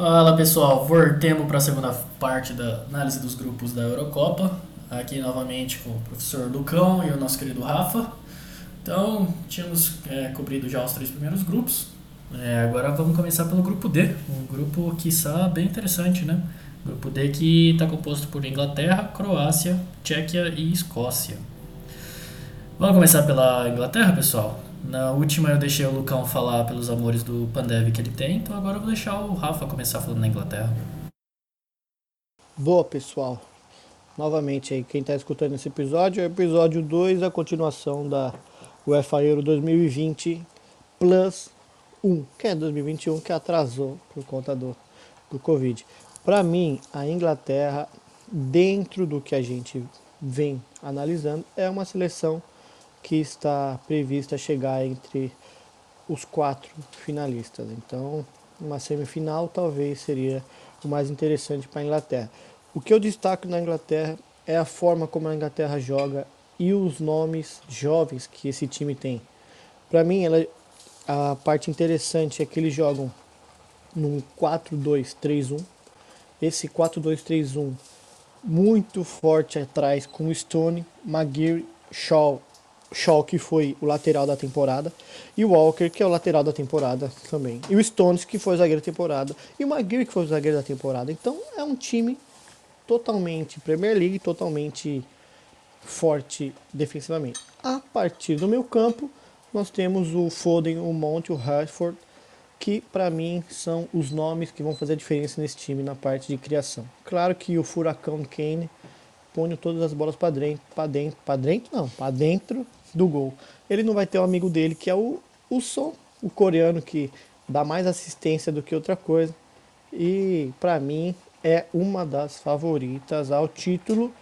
Fala pessoal, voltemos para a segunda parte da análise dos grupos da Eurocopa. Aqui novamente com o professor Lucão e o nosso querido Rafa. Então, tínhamos é, cobrido já os três primeiros grupos. É, agora vamos começar pelo grupo D, um grupo que está bem interessante, né? Grupo D que está composto por Inglaterra, Croácia, Tchequia e Escócia. Vamos começar pela Inglaterra, pessoal? Na última eu deixei o Lucão falar pelos amores do Pandev que ele tem, então agora eu vou deixar o Rafa começar falando na Inglaterra. Boa, pessoal. Novamente aí, quem está escutando esse episódio é o episódio 2, a continuação da UEFA Euro 2020 Plus 1, que é 2021, que atrasou por conta do, do Covid. Para mim, a Inglaterra, dentro do que a gente vem analisando, é uma seleção que está prevista chegar entre os quatro finalistas. Então, uma semifinal talvez seria o mais interessante para a Inglaterra. O que eu destaco na Inglaterra é a forma como a Inglaterra joga e os nomes jovens que esse time tem. Para mim, ela, a parte interessante é que eles jogam num 4-2-3-1. Esse 4-2-3-1 muito forte atrás com Stone, Maguire, Shaw Shaw, que foi o lateral da temporada, e o Walker, que é o lateral da temporada também, e o Stones, que foi o zagueiro da temporada, e o Maguire, que foi o zagueiro da temporada. Então é um time totalmente Premier League, totalmente forte defensivamente. A partir do meu campo, nós temos o Foden, o Mount, o Rashford, que para mim são os nomes que vão fazer a diferença nesse time na parte de criação. Claro que o Furacão Kane põe todas as bolas para dentro, para dentro, para dentro não, para dentro do gol. Ele não vai ter um amigo dele que é o, o Son, o coreano que dá mais assistência do que outra coisa. E para mim é uma das favoritas ao título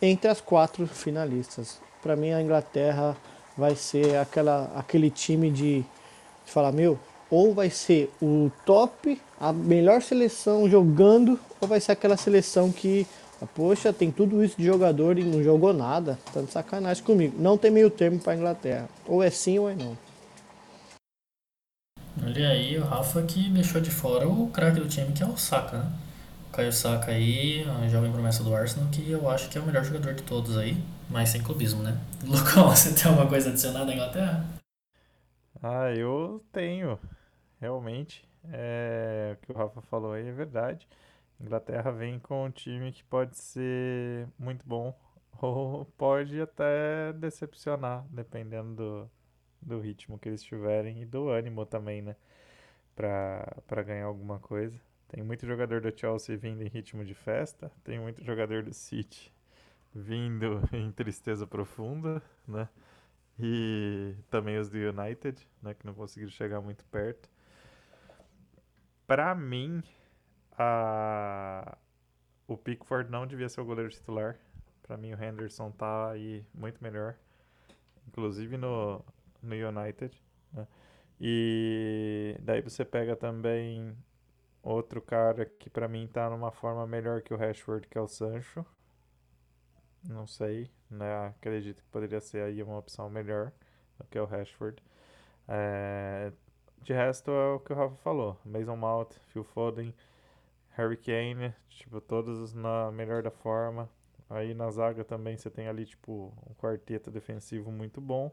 entre as quatro finalistas. Para mim a Inglaterra vai ser aquela, aquele time de, de falar, meu, ou vai ser o top, a melhor seleção jogando, ou vai ser aquela seleção que Poxa, tem tudo isso de jogador e não jogou nada. Tá de sacanagem comigo. Não tem meio termo pra Inglaterra. Ou é sim ou é não. Olha aí, o Rafa que deixou de fora o craque do time, que é o Saka, né? O Caio Saka aí, a jovem promessa do Arsenal, que eu acho que é o melhor jogador de todos aí, mas sem clubismo, né? Lucão, você tem alguma coisa adicionada na Inglaterra? Ah, eu tenho. Realmente. É... O que o Rafa falou aí é verdade. Inglaterra vem com um time que pode ser muito bom ou pode até decepcionar, dependendo do, do ritmo que eles tiverem e do ânimo também, né? Para ganhar alguma coisa. Tem muito jogador do Chelsea vindo em ritmo de festa, tem muito jogador do City vindo em tristeza profunda, né? E também os do United, né, que não conseguiram chegar muito perto. Para mim, a... o Pickford não devia ser o goleiro titular. Para mim, o Henderson tá aí muito melhor, inclusive no, no United. Né? E daí você pega também outro cara que para mim tá numa forma melhor que o Rashford, que é o Sancho. Não sei, né? Acredito que poderia ser aí uma opção melhor do que o Rashford. É... De resto é o que o Rafa falou. Mason Mount, Phil Foden, Harry Kane, tipo, todos na melhor da forma. Aí na zaga também você tem ali, tipo, um quarteto defensivo muito bom.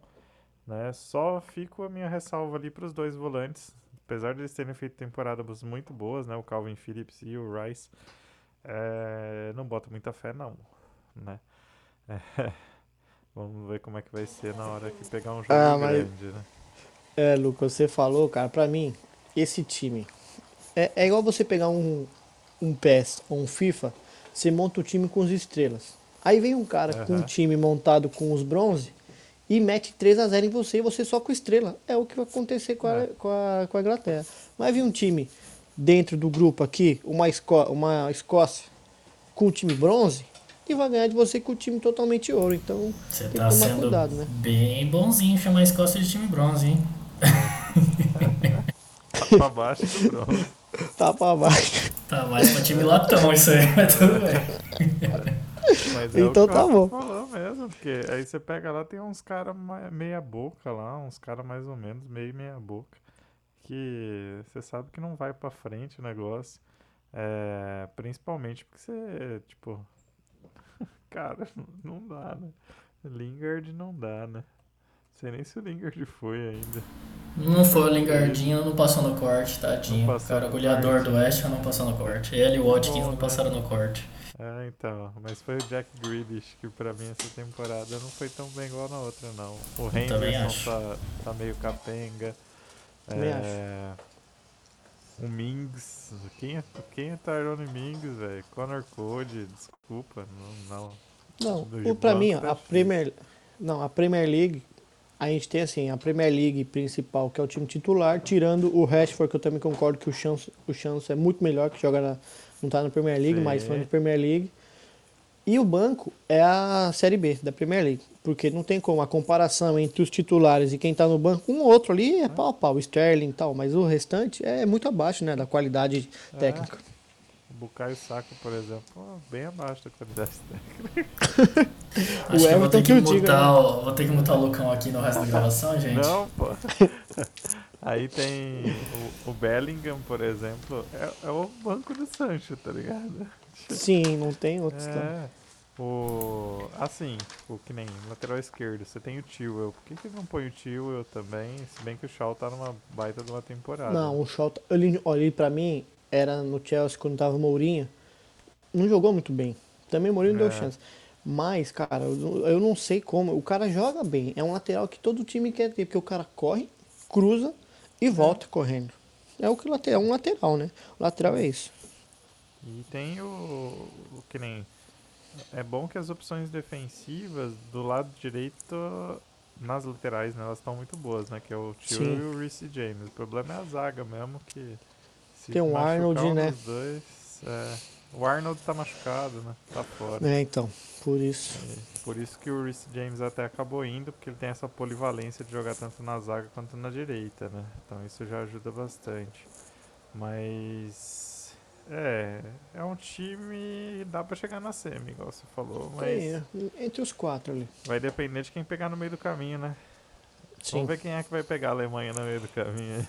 Né? Só fico a minha ressalva ali para os dois volantes. Apesar de eles terem feito temporadas muito boas, né? O Calvin Phillips e o Rice. É... Não boto muita fé, não. Né? É... Vamos ver como é que vai ser na hora que pegar um jogo ah, grande, né? É, Lucas, você falou, cara, pra mim, esse time. É, é igual você pegar um, um PES ou um FIFA, você monta o time com as estrelas. Aí vem um cara uhum. com um time montado com os bronze e mete 3 a 0 em você e você só com estrela. É o que vai acontecer com a, é. com a, com a Inglaterra. Mas vir um time dentro do grupo aqui, uma, Esco uma Escócia com o time bronze, e vai ganhar de você com o time totalmente ouro. Então, você tá sendo cuidado, né? bem bonzinho chamar a Escócia de time bronze, hein? tá pra baixo do bronze. Tá pra baixo. Tá mais pra time latão isso aí, mas tudo bem. Mas é então tá bom. Falou mesmo, porque aí você pega lá, tem uns caras meia boca lá, uns caras mais ou menos, meio meia boca. que você sabe que não vai pra frente o negócio. É, principalmente porque você, tipo. Cara, não dá, né? Lingard não dá, né? Sei nem se o Lingard foi ainda. Não foi o Lingardinho, não passou no corte, tadinho. O cara, no goleador corte. do West não passou no corte. Ele e o Watkins Bom, não né? passaram no corte. É, então. Mas foi o Jack Grealish que pra mim essa temporada não foi tão bem igual na outra, não. O também Henderson acho. tá, tá meio capenga. Também é... O Mings. Quem é, quem é Tyrone Mings, velho? Connor Code, desculpa. Não, não. Não, o, pra mim, tá a difícil. Premier, não, a Premier League, a gente tem assim, a Premier League principal, que é o time titular, tirando o Rashford, que eu também concordo que o Chance, o Chance é muito melhor, que joga na, não tá na Premier League, Sim. mas falando de Premier League. E o banco é a Série B da Premier League, porque não tem como a comparação entre os titulares e quem tá no banco, um ou outro ali é pau a pau, Sterling e tal, mas o restante é muito abaixo, né, da qualidade É. técnica. Bukayo Saka, por exemplo, bem abaixo da qualidade técnica. Acho que eu vou Everton ter que, que o diga, o, vou ter que mutar o Lucão aqui no resto da gravação, gente. Não, pô. Aí tem o, o Bellingham, por exemplo, é, é o banco do Sancho, tá ligado? Sim, não tem outros. também. É. O, assim, tipo, que nem lateral esquerdo, você tem o Tewell. Por que, que não põe o Tewell também? Se bem que o Shaw tá numa baita de uma temporada. Não, o Shaw, tá- ele, olha, ele pra mim, era no Chelsea quando tava o Mourinho, não jogou muito bem. Também o Mourinho deu É. chance. Mas, cara, eu, não- sei como. O cara joga bem. É um lateral que todo time quer ter, porque o cara corre, cruza e volta correndo. É o que lateral, um lateral, né? O lateral é isso. E tem o, o que nem. É bom que as opções defensivas do lado direito, nas laterais, né, elas estão muito boas, né? Que é o Tio Sim. e o Reece James. O problema é a zaga mesmo, que se Tem machucar Arnold, um né? dois, é, o Arnold tá machucado, né? Tá fora. É, então, por isso. E Por isso que o Reece James até acabou indo, porque ele tem essa polivalência de jogar tanto na zaga quanto na direita, né? Então isso já ajuda bastante. Mas é, é um time dá pra chegar na semi, igual você falou, mas é, entre os quatro ali. vai depender de quem pegar no meio do caminho, né? Sim. Vamos ver quem é que vai pegar a Alemanha no meio do caminho.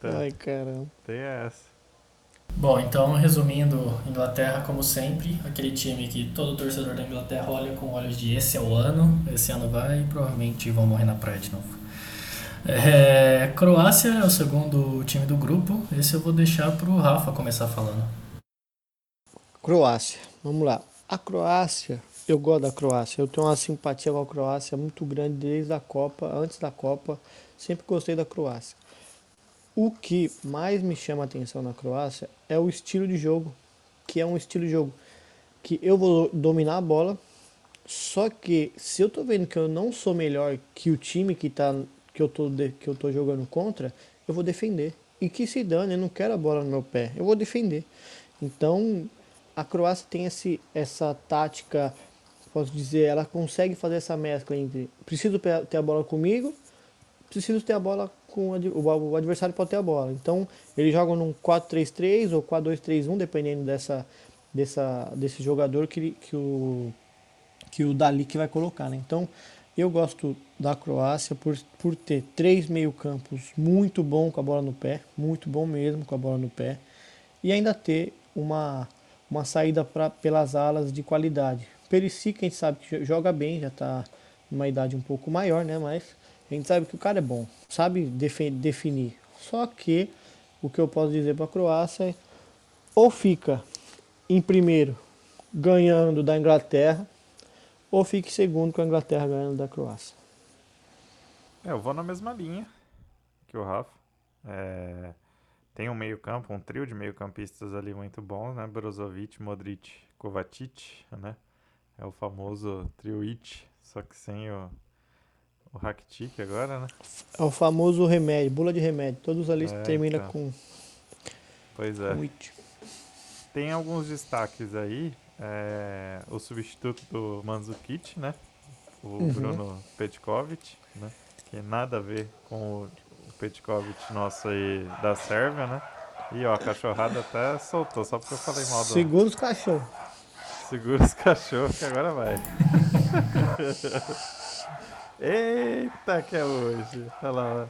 Tá, Ai, caramba. tem essa. Bom, então resumindo, Inglaterra como sempre, aquele time que todo torcedor da Inglaterra olha com olhos de esse é o ano, esse ano vai e provavelmente vão morrer na praia de novo. É, Croácia é o segundo time do grupo, esse eu vou deixar pro Rafa começar falando. Croácia, vamos lá. A Croácia, eu gosto da Croácia. Eu tenho uma simpatia com a Croácia muito grande desde a Copa, antes da Copa, sempre gostei da Croácia. O que mais me chama a atenção na Croácia é o estilo de jogo, que é um estilo de jogo que eu vou dominar a bola, só que se eu tô vendo que eu não sou melhor que o time que tá que eu tô que eu tô jogando contra, eu vou defender. E que se dane, eu não quero a bola no meu pé, eu vou defender. Então, a Croácia tem esse, essa tática, posso dizer, ela consegue fazer essa mescla entre preciso ter a bola comigo, preciso ter a bola com o ad- o, o adversário pode ter a bola. Então, eles jogam num 4-3-3 ou 4-2-3-1, dependendo dessa, dessa, desse jogador que, ele- que o que o Dali que vai colocar, né? Então, eu gosto da Croácia por, por ter três meio-campos muito bom com a bola no pé, muito bom mesmo com a bola no pé, e ainda ter uma, uma saída pra, pelas alas de qualidade. Perisic, a gente sabe que jo- joga bem, já está numa idade um pouco maior, né? Mas a gente sabe que o cara é bom, sabe definir. Só que o que eu posso dizer para a Croácia é ou fica em primeiro ganhando da Inglaterra, ou fique em segundo com a Inglaterra ganhando da Croácia. É, eu vou na mesma linha que o Rafa. É, tem um meio-campo, um trio de meio-campistas ali muito bons, né? Brozovic, Modric, Kovacic, né? É o famoso trio It, só que sem o, o Rakitic agora, né? É o famoso remédio, bula de remédio. Todos ali É, terminam então. com, Pois é. Tem alguns destaques aí. é, o substituto do Mandzukic, né? O Uhum. Bruno Petkovic, né? Que nada a ver com o, o Petkovic nosso aí da Sérvia, né? E ó, a cachorrada até soltou, só porque eu falei mal do... Segura os cachorros. Segura os cachorros que agora vai. Eita, que é hoje. Olha lá.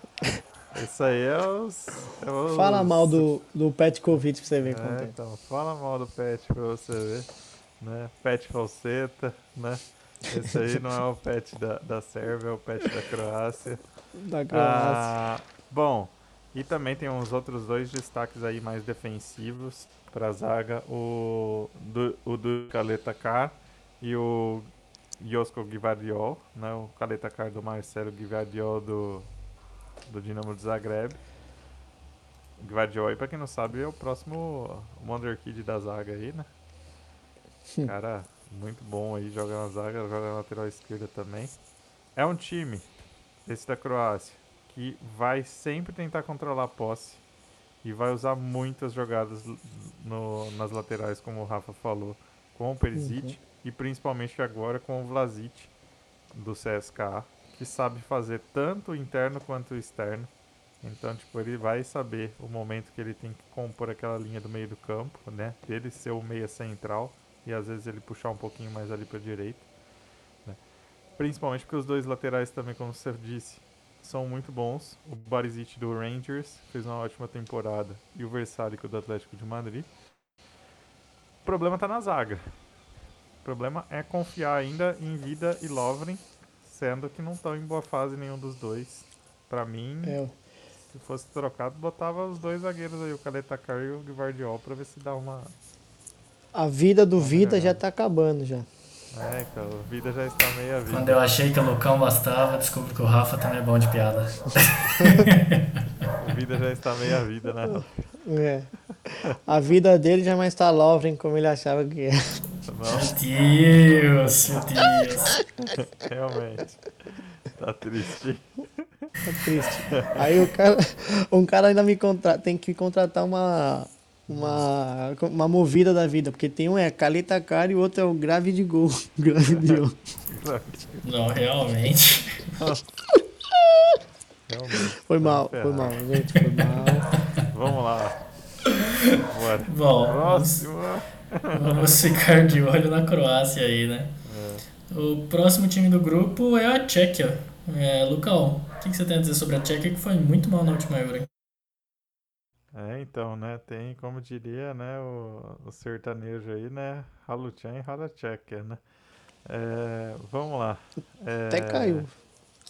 Isso aí é os. É os... Fala mal do, do Petkovic pra você ver é, Então, fala mal do Pet pra você ver. Né? Pet falseta, né? Esse aí não é o pet da, da Sérvia, é o pet da Croácia. Da Croácia. Ah, bom, e também tem uns outros dois destaques aí mais defensivos para a zaga, o do, o do Kaletakar e o Josko Gvardiol, né? O Kaletakar do Marcelo Gvardiol do, do Dinamo de Zagreb. Gvardiol, para quem não sabe, é o próximo Wonder Kid da zaga aí, né? Cara, muito bom aí, joga na zaga, joga na lateral esquerda também. É um time, esse da Croácia, que vai sempre tentar controlar a posse e vai usar muitas jogadas no, nas laterais, como o Rafa falou, com o Perisic uhum. E principalmente agora com o Vlasic do CSKA, que sabe fazer tanto interno quanto externo. Então, tipo, ele vai saber o momento que ele tem que compor aquela linha do meio do campo, né? Dele ser o meia central e às vezes ele puxar um pouquinho mais ali para direita. Né? Principalmente porque os dois laterais também, como você disse, são muito bons. O Barisic do Rangers fez uma ótima temporada e o Versálico do Atlético de Madrid. O problema está na zaga. O problema é confiar ainda em Vida e Lovren, sendo que não estão em boa fase nenhum dos dois. Para mim, é. se fosse trocado, botava os dois zagueiros aí, o Caleta e o Guardiol, para ver se dá uma a vida do Vida já tá acabando já. É, então, a vida já está meia vida. Quando eu achei que o Lucão bastava, descobri que o Rafa também é bom de piada. a vida já está meia vida, né? É. A vida dele já mais está Lovren como ele achava que era. Meu Deus, meu Deus. Realmente. Tá triste. Tá triste. Aí o cara, um cara ainda me contra, tem que contratar uma uma, uma movida da vida, porque tem um é caleta cara e o outro é o grave de gol. grave de gol. Não, realmente. realmente. Foi mal, foi mal, gente, foi mal. Vamos lá. Bora. Bom, próximo. Vamos ficar de olho na Croácia aí, né? É. O próximo time do grupo é a Tchequia. É, Lucão, o que, que você tem a dizer sobre a Tchequia que foi muito mal na última Euro? É, então, né, tem, como diria, né, o, o sertanejo aí, né, Haluchan e Halachek, né. É, vamos lá. É... Até caiu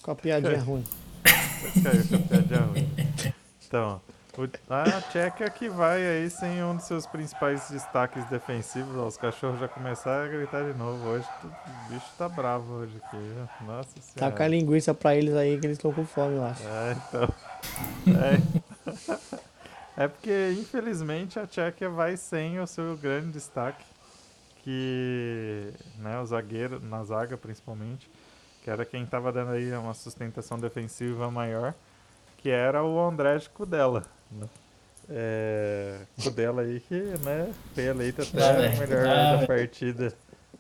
com a piadinha ruim. Até caiu com a piadinha ruim. Então, o, a Tcheca que vai aí sem um dos seus principais destaques defensivos. Ó, os cachorros já começaram a gritar de novo. Hoje o bicho tá bravo hoje aqui. Nossa senhora. Taca a linguiça pra eles aí que eles estão com fome, eu acho. É, então. É. É porque, infelizmente, a Tchequia vai sem o seu grande destaque, que né, o zagueiro, na zaga principalmente, que era quem estava dando aí uma sustentação defensiva maior, que era o André Kudela. Né? É, Kudela aí que né, foi eleito até o melhor da partida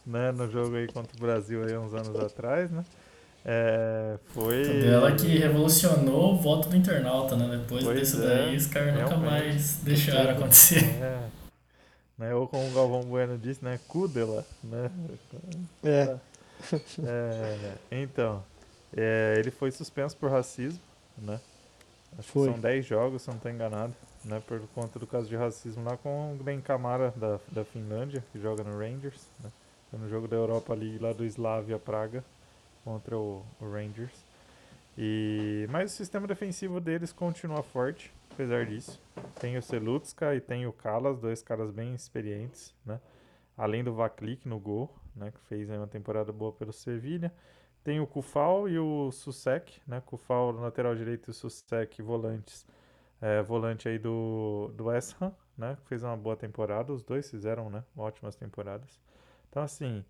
né, no jogo aí contra o Brasil aí uns anos atrás, né? É, foi. Dela que revolucionou o voto do internauta, né? Depois pois desse é, daí, os caras nunca mais deixaram acontecer. É. Né? Ou como o Galvão Bueno disse, né? Cudela, né? É. é então, é, ele foi suspenso por racismo, né? Acho foi. que são 10 jogos, se não estou enganado, né? Por conta do caso de racismo lá com o Glenn Camara da, da Finlândia, que joga no Rangers, né? Foi no jogo da Europa ali, lá do Slavia Praga contra o, o Rangers. E, mas o sistema defensivo deles continua forte, apesar disso. Tem o Selutska e tem o Kalas, dois caras bem experientes, né? Além do Vaklik no gol, né? Que fez uma temporada boa pelo Sevilha. Tem o Kufal e o Susek, né? Kufal lateral direito e o Susek volantes. É, volante aí do, do West Ham, né? Fez uma boa temporada. Os dois fizeram, né? Ótimas temporadas. Então, assim,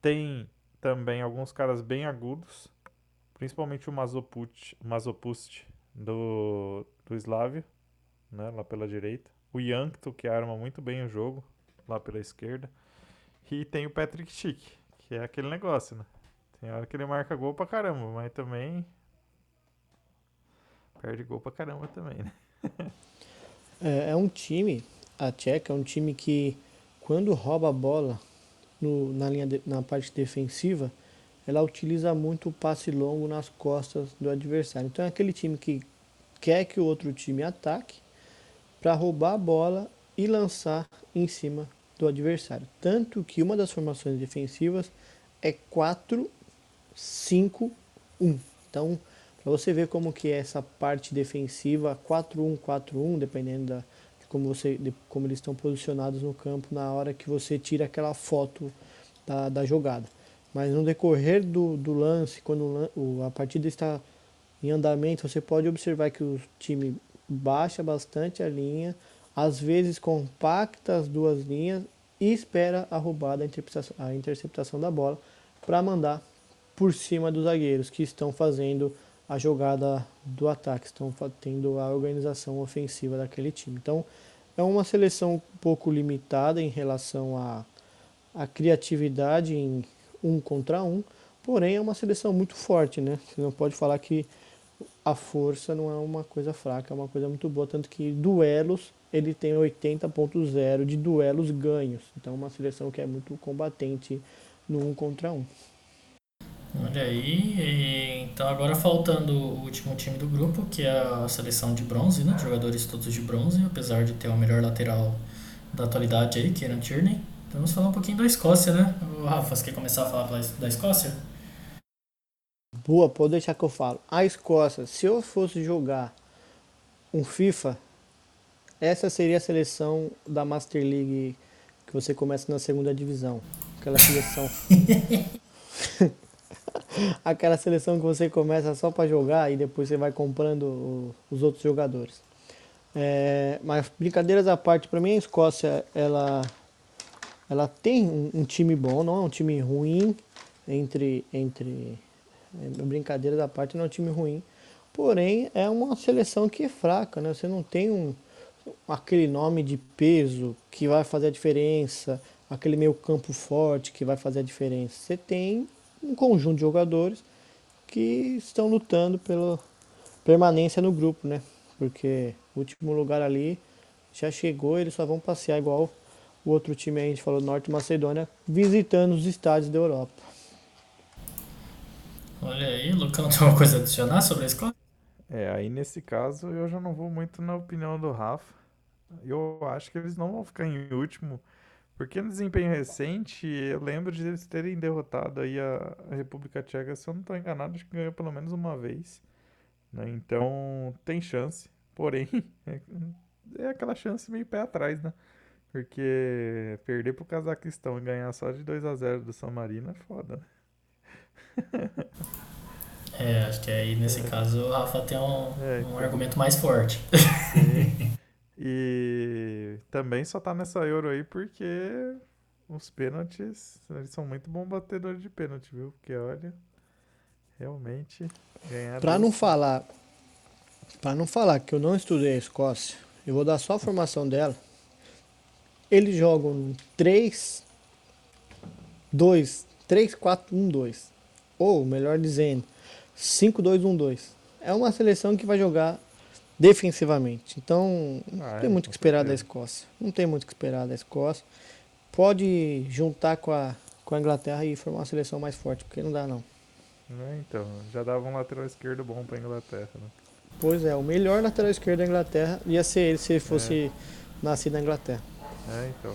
tem também alguns caras bem agudos, principalmente o Mazopust, Mazopust do, do Slavia, né, lá pela direita. O Yankto, que arma muito bem o jogo, lá pela esquerda. E tem o Patrick Schick, que é aquele negócio, né? Tem hora que ele marca gol pra caramba, mas também perde gol pra caramba também, né? é, é um time, a Tcheca é um time que quando rouba a bola no, na, linha de, na parte defensiva, ela utiliza muito o passe longo nas costas do adversário. Então é aquele time que quer que o outro time ataque para roubar a bola e lançar em cima do adversário. Tanto que uma das formações defensivas é 4-5-1. Então, para você ver como que é essa parte defensiva 4-1-4-1, dependendo da, de como, você, de como eles estão posicionados no campo na hora que você tira aquela foto da, da jogada. Mas no decorrer do, do lance, quando o, a partida está em andamento, você pode observar que o time baixa bastante a linha, às vezes compacta as duas linhas e espera a roubada, a interceptação, a interceptação da bola para mandar por cima dos zagueiros que estão fazendo a jogada do ataque, estão tendo a organização ofensiva daquele time. Então é uma seleção um pouco limitada em relação à, criatividade em um contra um, porém é uma seleção muito forte, né? Você não pode falar que a força não é uma coisa fraca, é uma coisa muito boa, tanto que duelos ele tem 80.0 de duelos ganhos. Então é uma seleção que é muito combatente no um contra um. Olha aí, então agora faltando o último time do grupo, que é a seleção de bronze, né? Jogadores todos de bronze, apesar de ter o melhor lateral da atualidade aí, Kieran Tierney. Então vamos falar um pouquinho da Escócia, né? O Rafa, você quer começar a falar da Escócia? Boa, pode deixar que eu falo. A Escócia, se eu fosse jogar um FIFA, essa seria a seleção da Master League que você começa na segunda divisão. Aquela seleção. Aquela seleção que você começa só para jogar e depois você vai comprando os outros jogadores. É, mas brincadeiras à parte, para mim a Escócia ela, ela tem um, um, time bom, não é um time ruim entre entre é, brincadeiras à parte, não é um time ruim. Porém é uma seleção que é fraca, né? Você não tem um aquele nome de peso que vai fazer a diferença, aquele meio campo forte que vai fazer a diferença. Você tem um conjunto de jogadores que estão lutando pela permanência no grupo, né? Porque o último lugar ali já chegou, eles só vão passear igual o outro time aí, a gente falou Norte Macedônia, visitando os estádios da Europa. Olha aí, Lucão, tem uma coisa a adicionar sobre a escola? É, aí nesse caso eu já não vou muito na opinião do Rafa. Eu acho que eles não vão ficar em último, porque no desempenho recente eu lembro de eles terem derrotado aí a, República Tcheca, se eu não estou enganado, acho que ganhou pelo menos uma vez. Né? Então tem chance, porém é, é aquela chance meio pé atrás, né? Porque perder pro Cazaquistão e ganhar só de 2 a 0 do San Marino é foda, né? É, acho que aí nesse caso o Rafa tem um, é, um argumento mais forte. Sim. E também só tá nessa Euro aí porque os pênaltis, eles são muito bons batedores de pênalti, viu? Porque olha, realmente ganhar. Pra não falar, para não falar que eu não estudei a Escócia, eu vou dar só a formação dela. Eles jogam 3 2 3 4 1 2. Ou melhor dizendo, 5-2-1-2. É uma seleção que vai jogar defensivamente. Então, não ah, tem é, muito o que esperar da Escócia. Não tem muito o que esperar da Escócia. Pode juntar com a, com a Inglaterra e formar uma seleção mais forte, porque não dá não. É, então, já dava um lateral esquerdo bom para Inglaterra, né? Pois é, o melhor lateral esquerdo da Inglaterra ia ser ele se ele fosse é. nascido na Inglaterra. É, então.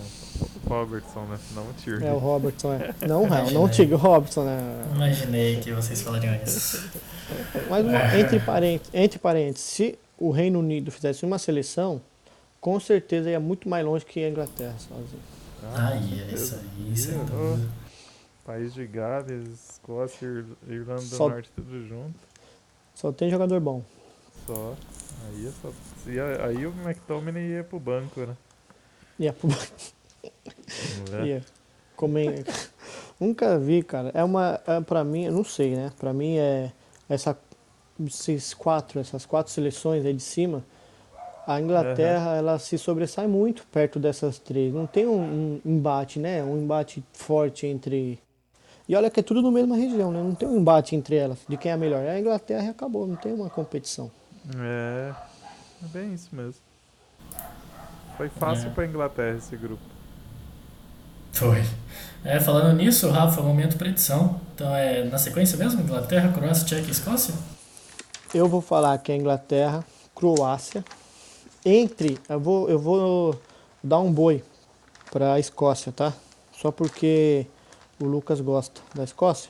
O Robertson, né? Não o Tierney. É, o Robertson, é. Não, não, não o Tigre, o Robertson, né? Imaginei que vocês falariam isso. Mas uma, entre, parênteses, entre parênteses, se o Reino Unido fizesse uma seleção, com certeza ia muito mais longe que a Inglaterra sozinho. Ah, é isso aí, isso é País de Gales, Escócia, Irlanda só, do Norte, tudo junto. Só tem jogador bom. Só. Aí, é só, aí o McTominay ia pro banco, né? Ia pro banco. ia. Comer. Nunca vi, cara. É uma. É, pra mim, eu não sei, né? Pra mim é essa esses quatro, essas quatro seleções aí de cima, a Inglaterra uhum. ela se sobressai muito perto dessas três. Não tem um, um, embate, né? Um embate forte entre. E olha que é tudo na mesma região, né? Não tem um embate entre elas de quem é melhor. É a Inglaterra e acabou, não tem uma competição. É, é bem isso mesmo. Foi fácil é. para a Inglaterra esse grupo. Foi. É, falando nisso, Rafa, momento predição. Então é na sequência mesmo? Inglaterra, Croácia, Tchequia e Escócia? Eu vou falar que é Inglaterra, Croácia. Entre, eu vou, eu vou dar um boi para a Escócia, tá? Só porque o Lucas gosta da Escócia.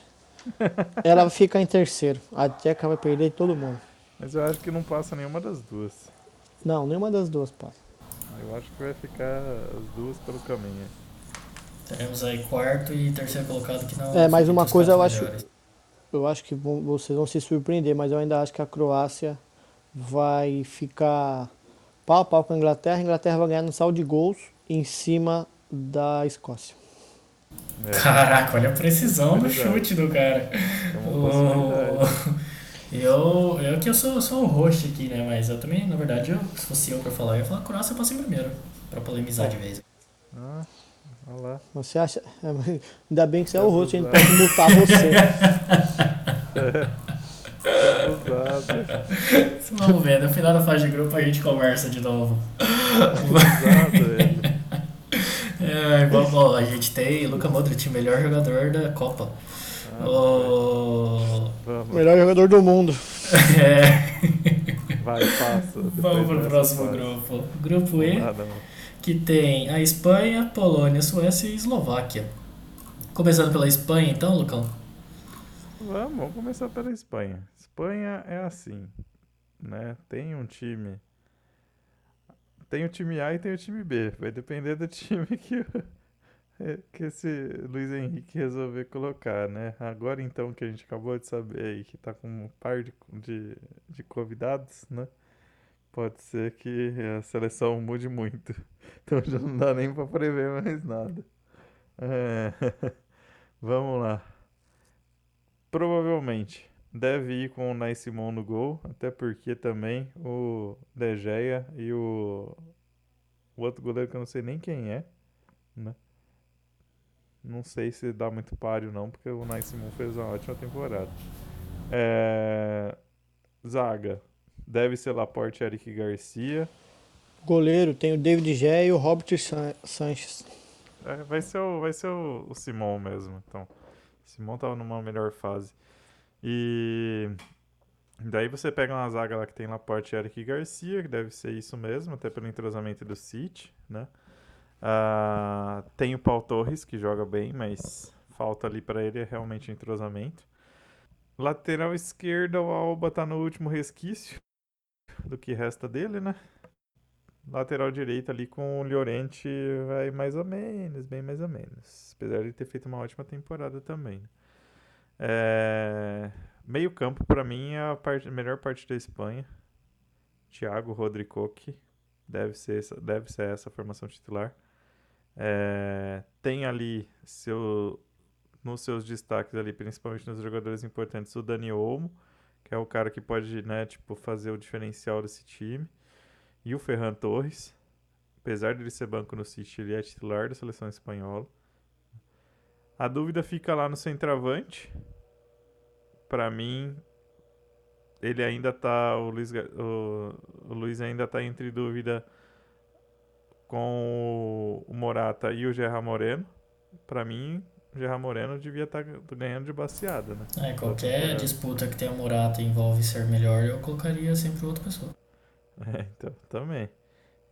Ela fica em terceiro. A Tcheca vai perder todo mundo. Mas eu acho que não passa nenhuma das duas. Não, nenhuma das duas passa. Eu acho que vai ficar as duas pelo caminho. Teremos aí quarto e terceiro colocado que não. É, mas uma coisa eu quatro acho- melhores. Eu acho que vão- vocês vão se surpreender, mas eu ainda acho que a Croácia vai ficar pau a pau com a Inglaterra. A Inglaterra vai ganhar no saldo de gols em cima da Escócia. É, Caraca, olha a precisão do Verdade. chute do cara. é Eu, eu que eu sou, sou o host aqui, né? Mas eu também, na verdade, eu, se fosse eu pra falar, eu ia falar Croácia passa em primeiro. Pra polemizar de vez. Ah, olha lá. Você acha. Ainda bem que você é o host, a gente pode mutar você. Usado. Vamos ver, no final da fase de grupo a gente conversa de novo. Ele. É, vamos, ó, a gente tem Luka Modric, melhor jogador da Copa. Ah, O... Melhor jogador do mundo. É, vai, passa. Vamos pro próximo fase. grupo. Grupo E, Ah, não. Que tem a Espanha, Polônia, Suécia e Eslováquia. Começando pela Espanha, então, Lucão. Vamos, vamos começar pela Espanha. Espanha é assim, né? Tem um time. Tem o time A e tem o time B. Vai depender do time que, que esse Luiz Henrique resolver colocar, né? Agora então que a gente acabou de saber aí que tá com um par de, de, de convidados, né? Pode ser que a seleção mude muito. Então já não dá nem pra prever mais nada. É, Vamos lá. Provavelmente deve ir com o Nai Simon no gol, até porque também o De Gea e o, o outro goleiro que eu não sei nem quem é, né? Não sei se dá muito páreo não, porque o Nai Simon fez uma ótima temporada. É, Zaga, deve ser Laporte e Eric Garcia. Goleiro tem o David Gea e o Robert San- Sanches. É, vai ser o, vai ser o, o Simon mesmo, então. Simon tava numa melhor fase. E daí você pega uma zaga lá que tem Laporte e Eric Garcia, que deve ser isso mesmo, até pelo entrosamento do City, né? Ah, tem o Paul Torres, que joga bem, mas falta ali para ele realmente entrosamento. Lateral esquerda, o Alba tá no último resquício do que resta dele, né? Lateral direito ali com o Llorente vai mais ou menos, bem mais ou menos. Apesar de ter feito uma ótima temporada também. né? É, Meio campo, para mim, é a, melhor parte da Espanha. Thiago, Rodri, Coque. Deve ser, essa, deve ser essa a formação titular. É, Tem ali seu, nos seus destaques ali, principalmente nos jogadores importantes, o Dani Olmo, que é o cara que pode, né, tipo, fazer o diferencial desse time. E o Ferran Torres, apesar de ele ser banco no City, ele é titular da seleção espanhola. A dúvida fica lá no centroavante. Pra mim, ele ainda tá. O Luiz, o, o Luiz ainda tá entre dúvida com o, Morata e o Gerard Moreno. Pra mim, Gerard Moreno devia estar ganhando de baseada, né? É, qualquer temporada. disputa que tenha Morata e envolve ser melhor, eu colocaria sempre outra pessoa. É, então, também.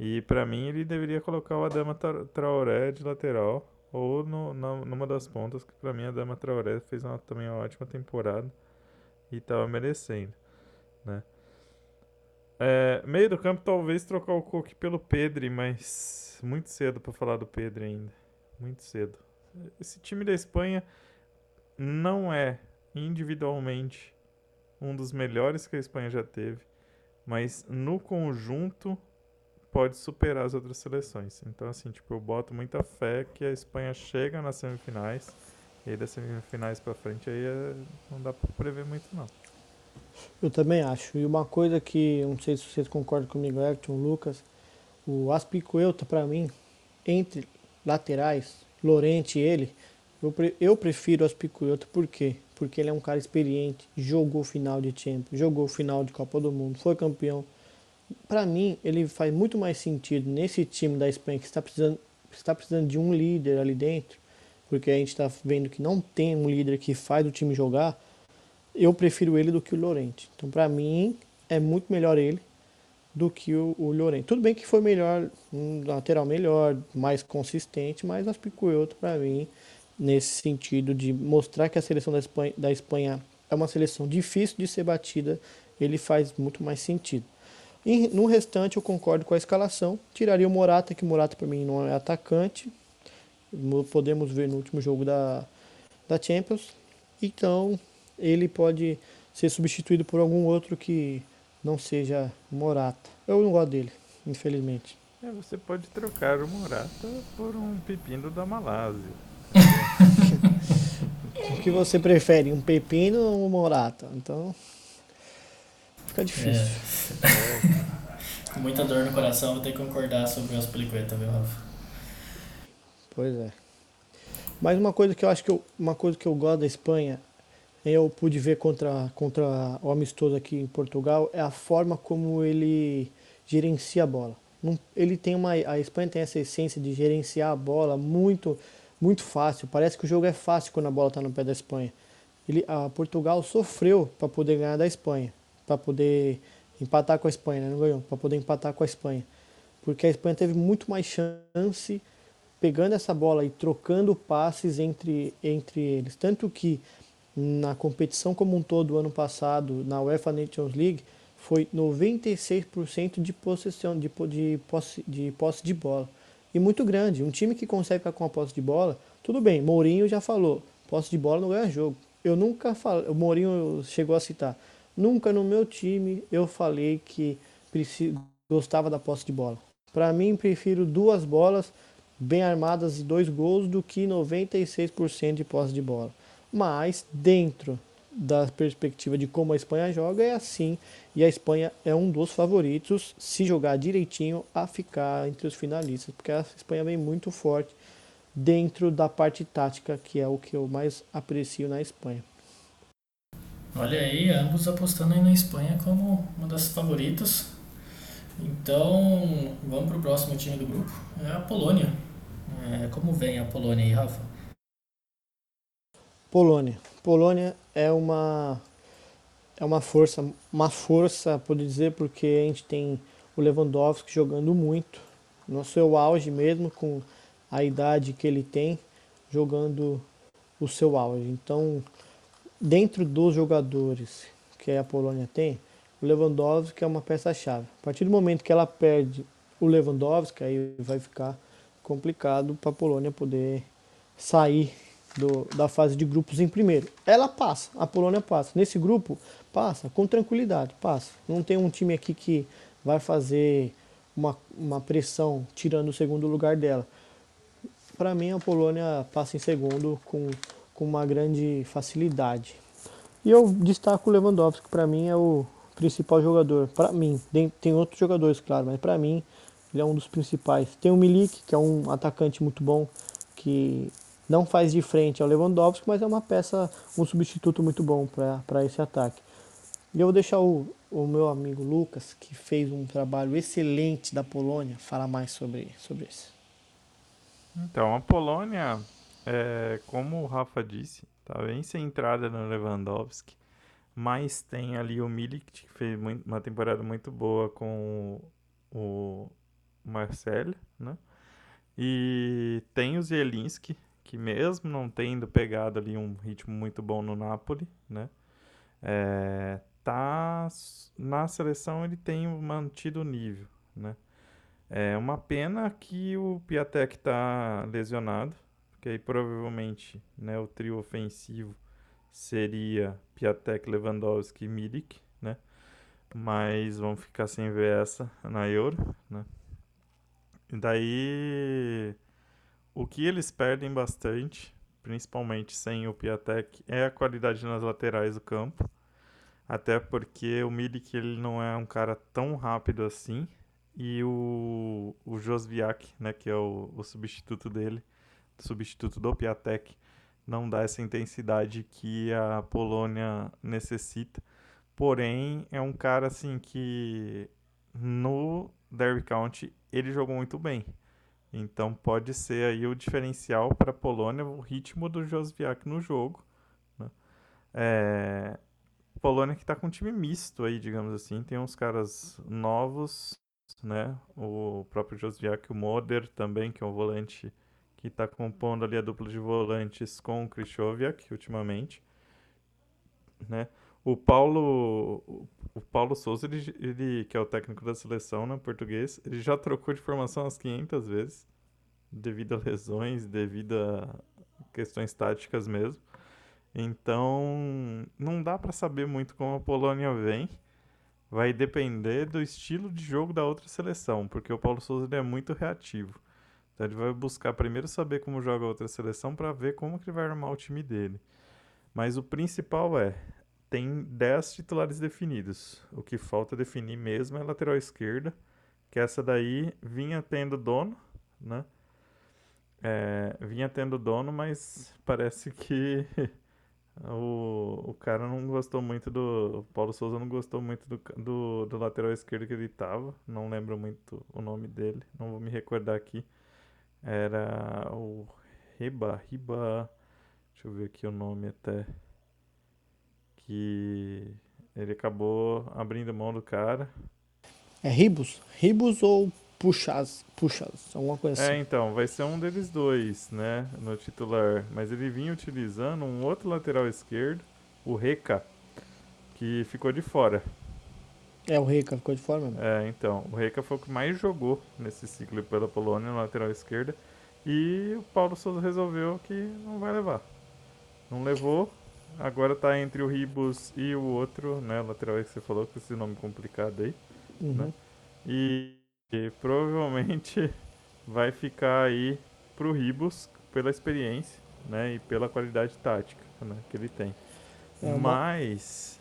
E pra mim ele deveria colocar o Adama Tra- Traoré de lateral ou no, na- numa das pontas, que pra mim a Adama Traoré fez uma, também uma ótima temporada e tava merecendo, né? É, meio do campo talvez trocar o Coque pelo Pedri, mas muito cedo pra falar do Pedri ainda. Muito cedo. Esse time da Espanha não é individualmente um dos melhores que a Espanha já teve mas no conjunto pode superar as outras seleções. Então, assim, tipo, eu boto muita fé que a Espanha chega nas semifinais, e aí das semifinais pra frente aí é- não dá pra prever muito, não. Eu também acho. E uma coisa que, eu não sei se vocês concordam comigo, Everton, Lucas, o Aspicuelta, pra mim, entre laterais, Lorente ele, eu, eu prefiro o Aspicuelta, por quê? Porque ele é um cara experiente, jogou final de Champions, jogou final de Copa do Mundo, foi campeão. Pra mim, ele faz muito mais sentido nesse time da Espanha que está precisando, está precisando de um líder ali dentro, porque a gente está vendo que não tem um líder que faz o time jogar, eu prefiro ele do que o Lorente. Então, para mim, é muito melhor ele do que o, o Llorente. Tudo bem que foi melhor, um lateral melhor, mais consistente, mas Aspicuioto, para mim, nesse sentido de mostrar que a seleção da Espanha, da Espanha é uma seleção difícil de ser batida, ele faz muito mais sentido. E no restante, eu concordo com a escalação. Tiraria o Morata, que o Morata para mim não é atacante. Podemos ver no último jogo da, da Champions. Então, ele pode ser substituído por algum outro que não seja Morata. Eu não gosto dele, infelizmente. É, você pode trocar o Morata por um pepino da Malásia. o que você prefere, um pepino ou um Morata? Então, fica difícil. É. Com muita dor no coração, vou ter que concordar sobre as Aspilicueta, viu, Rafa? Pois é. Mas uma coisa que eu acho que eu, uma coisa que eu gosto da Espanha eu pude ver contra, contra o amistoso aqui em Portugal é a forma como ele gerencia a bola. Ele tem uma, a Espanha tem essa essência de gerenciar a bola muito, muito fácil. Parece que o jogo é fácil quando a bola está no pé da Espanha. Ele, a Portugal sofreu para poder ganhar da Espanha, para poder empatar com a Espanha, né? não ganhou, para poder empatar com a Espanha, porque a Espanha teve muito mais chance pegando essa bola e trocando passes entre, entre eles, tanto que na competição como um todo ano passado, na UEFA Nations League, foi 96% de possessão de, de, posse, de posse de bola. E muito grande. Um time que consegue ficar com a posse de bola, tudo bem, Mourinho já falou, posse de bola não ganha jogo. Eu nunca falei, o Mourinho chegou a citar, nunca no meu time eu falei que gostava da posse de bola. Para mim, prefiro duas bolas bem armadas e dois gols do que 96% de posse de bola mas dentro da perspectiva de como a Espanha joga é assim e a Espanha é um dos favoritos se jogar direitinho a ficar entre os finalistas porque a Espanha vem muito forte dentro da parte tática que é o que eu mais aprecio na Espanha. Olha aí, ambos apostando aí na Espanha como uma das favoritas. Então, vamos para o próximo time do grupo. É a Polônia. É, como vem a Polônia aí, Rafa? Polônia. Polônia é uma é uma força, uma força, por dizer, porque a gente tem o Lewandowski jogando muito, no seu auge mesmo, com a idade que ele tem, jogando o seu auge. Então, dentro dos jogadores que a Polônia tem, o Lewandowski é uma peça-chave. A partir do momento que ela perde o Lewandowski, aí vai ficar complicado para a Polônia poder sair do, da fase de grupos em primeiro. Ela passa, a Polônia passa. Nesse grupo, passa com tranquilidade, passa. Não tem um time aqui que vai fazer uma, uma pressão tirando o segundo lugar dela. Para mim, a Polônia passa em segundo com, com uma grande facilidade. E eu destaco o Lewandowski, para mim é o principal jogador. Para mim, tem outros jogadores, claro, mas para mim ele é um dos principais. Tem o Milik, que é um atacante muito bom, que não faz de frente ao Lewandowski, mas é uma peça, um substituto muito bom para esse ataque. E eu vou deixar o, o meu amigo Lucas, que fez um trabalho excelente da Polônia, falar mais sobre, sobre isso. Então, a Polônia, é, como o Rafa disse, está bem centrada no Lewandowski, mas tem ali o Milik, que fez muito, uma temporada muito boa com o, o Marcelo, né? E tem o Zielinski, que mesmo não tendo pegado ali um ritmo muito bom no Napoli, né? É, tá na seleção ele tem mantido o nível, né? É uma pena que o Piatek tá lesionado, porque aí provavelmente, né, o trio ofensivo seria Piatek, Lewandowski e Milik, né? Mas vão ficar sem ver essa na Euro, né? E daí o que eles perdem bastante, principalmente sem o Piatek, é a qualidade nas laterais do campo. Até porque o Milik ele não é um cara tão rápido assim. E o, o Josviak, né, que é o, o substituto dele, substituto do Piatek, não dá essa intensidade que a Polônia necessita. Porém, é um cara assim que no Derby County ele jogou muito bem. Então pode ser aí o diferencial para a Polônia o ritmo do Josviak no jogo. Né? É, Polônia que está com um time misto aí, digamos assim. Tem uns caras novos, né? O próprio Josviak, o Moder também, que é um volante que está compondo ali a dupla de volantes com o Krychowiak ultimamente, né? O Paulo, o Paulo Souza, ele, ele, que é o técnico da seleção, né, português, ele já trocou de formação umas 500 vezes, devido a lesões, devido a questões táticas mesmo. Então, não dá para saber muito como a Polônia vem. Vai depender do estilo de jogo da outra seleção, porque o Paulo Souza ele é muito reativo. Então ele vai buscar primeiro saber como joga a outra seleção para ver como que ele vai armar o time dele. Mas o principal é, tem 10 titulares definidos. O que falta definir mesmo é a lateral esquerda, que essa daí vinha tendo dono, né? É, vinha tendo dono, mas parece que O, o cara não gostou muito do. O Paulo Souza não gostou muito do, do, do lateral esquerdo que ele tava. Não lembro muito o nome dele. Não vou me recordar aqui. Era o Riba. Riba. Deixa eu ver aqui o nome até. Que ele acabou abrindo mão do cara. É Ribus? Ribus ou puxas, puxas, alguma coisa é, assim. É, então, vai ser um deles dois, né, no titular. Mas ele vinha utilizando um outro lateral esquerdo, o Reca, que ficou de fora. É, o Reca ficou de fora mesmo. É, então, o Reca foi o que mais jogou nesse ciclo pela Polônia, no lateral esquerda. E o Paulo Souza resolveu que não vai levar. Não levou, agora tá entre o Ribos e o outro, né, lateral que você falou, com esse nome complicado aí, uhum. né? E e provavelmente vai ficar aí pro Ribos pela experiência, né, e pela qualidade tática, né, que ele tem. É uma... Mas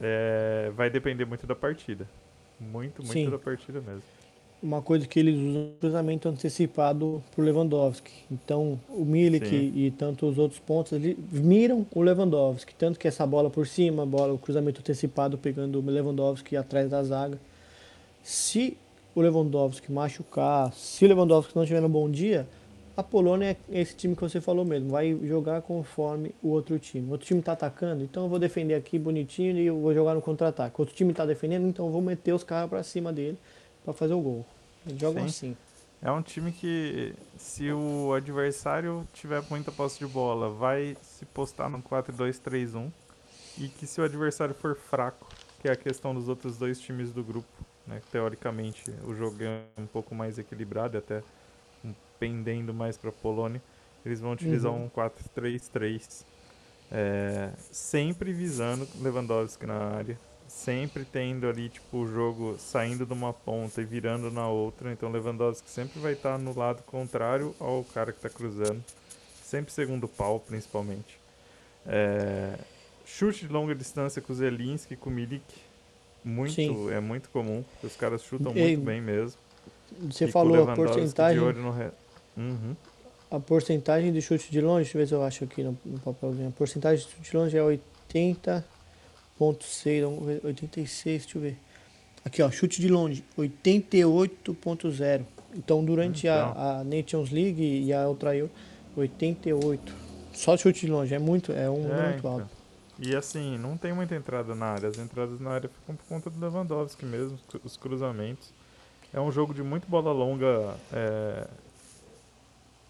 é, vai depender muito da partida. Muito, muito Sim. da partida mesmo. Uma coisa que eles usam é cruzamento antecipado pro Lewandowski. Então, o Milik Sim. e tanto os outros pontos, eles miram o Lewandowski. Tanto que essa bola por cima, bola, o cruzamento antecipado pegando o Lewandowski atrás da zaga. Se o Lewandowski machucar, se o Lewandowski não tiver um bom dia, a Polônia é esse time que você falou mesmo, vai jogar conforme o outro time. O outro time está atacando, então eu vou defender aqui bonitinho e eu vou jogar no contra-ataque. O outro time está defendendo, então eu vou meter os caras para cima dele para fazer o gol. Eles jogam Sim. assim. É um time que, se o adversário tiver muita posse de bola, vai se postar no 4-2-3-1. E que se o adversário for fraco, que é a questão dos outros dois times do grupo, né? Teoricamente, o jogo é um pouco mais equilibrado, até pendendo mais para a Polônia. Eles vão utilizar uhum. um 4-3-3, é, sempre visando Lewandowski na área, sempre tendo ali tipo o jogo saindo de uma ponta e virando na outra. Então Lewandowski sempre vai estar tá no lado contrário ao cara que está cruzando, sempre segundo pau, principalmente. É, chute de longa distância com Zelinski, com Milik muito, Sim. é muito comum. Os caras chutam e, muito bem mesmo. Você e falou a porcentagem. Re... Uhum. A porcentagem de chute de longe, deixa eu ver se eu acho aqui no, no papelzinho. A porcentagem de chute de longe é 80.6, 86, deixa eu ver. Aqui, ó, chute de longe, 88.0. Então, durante então. A, a Nations League e a Ultra Euro, 88. Só chute de longe, é muito, é um é, muito então. alto. E assim, não tem muita entrada na área. As entradas na área ficam por conta do Lewandowski mesmo, os cruzamentos. É um jogo de muito bola longa é,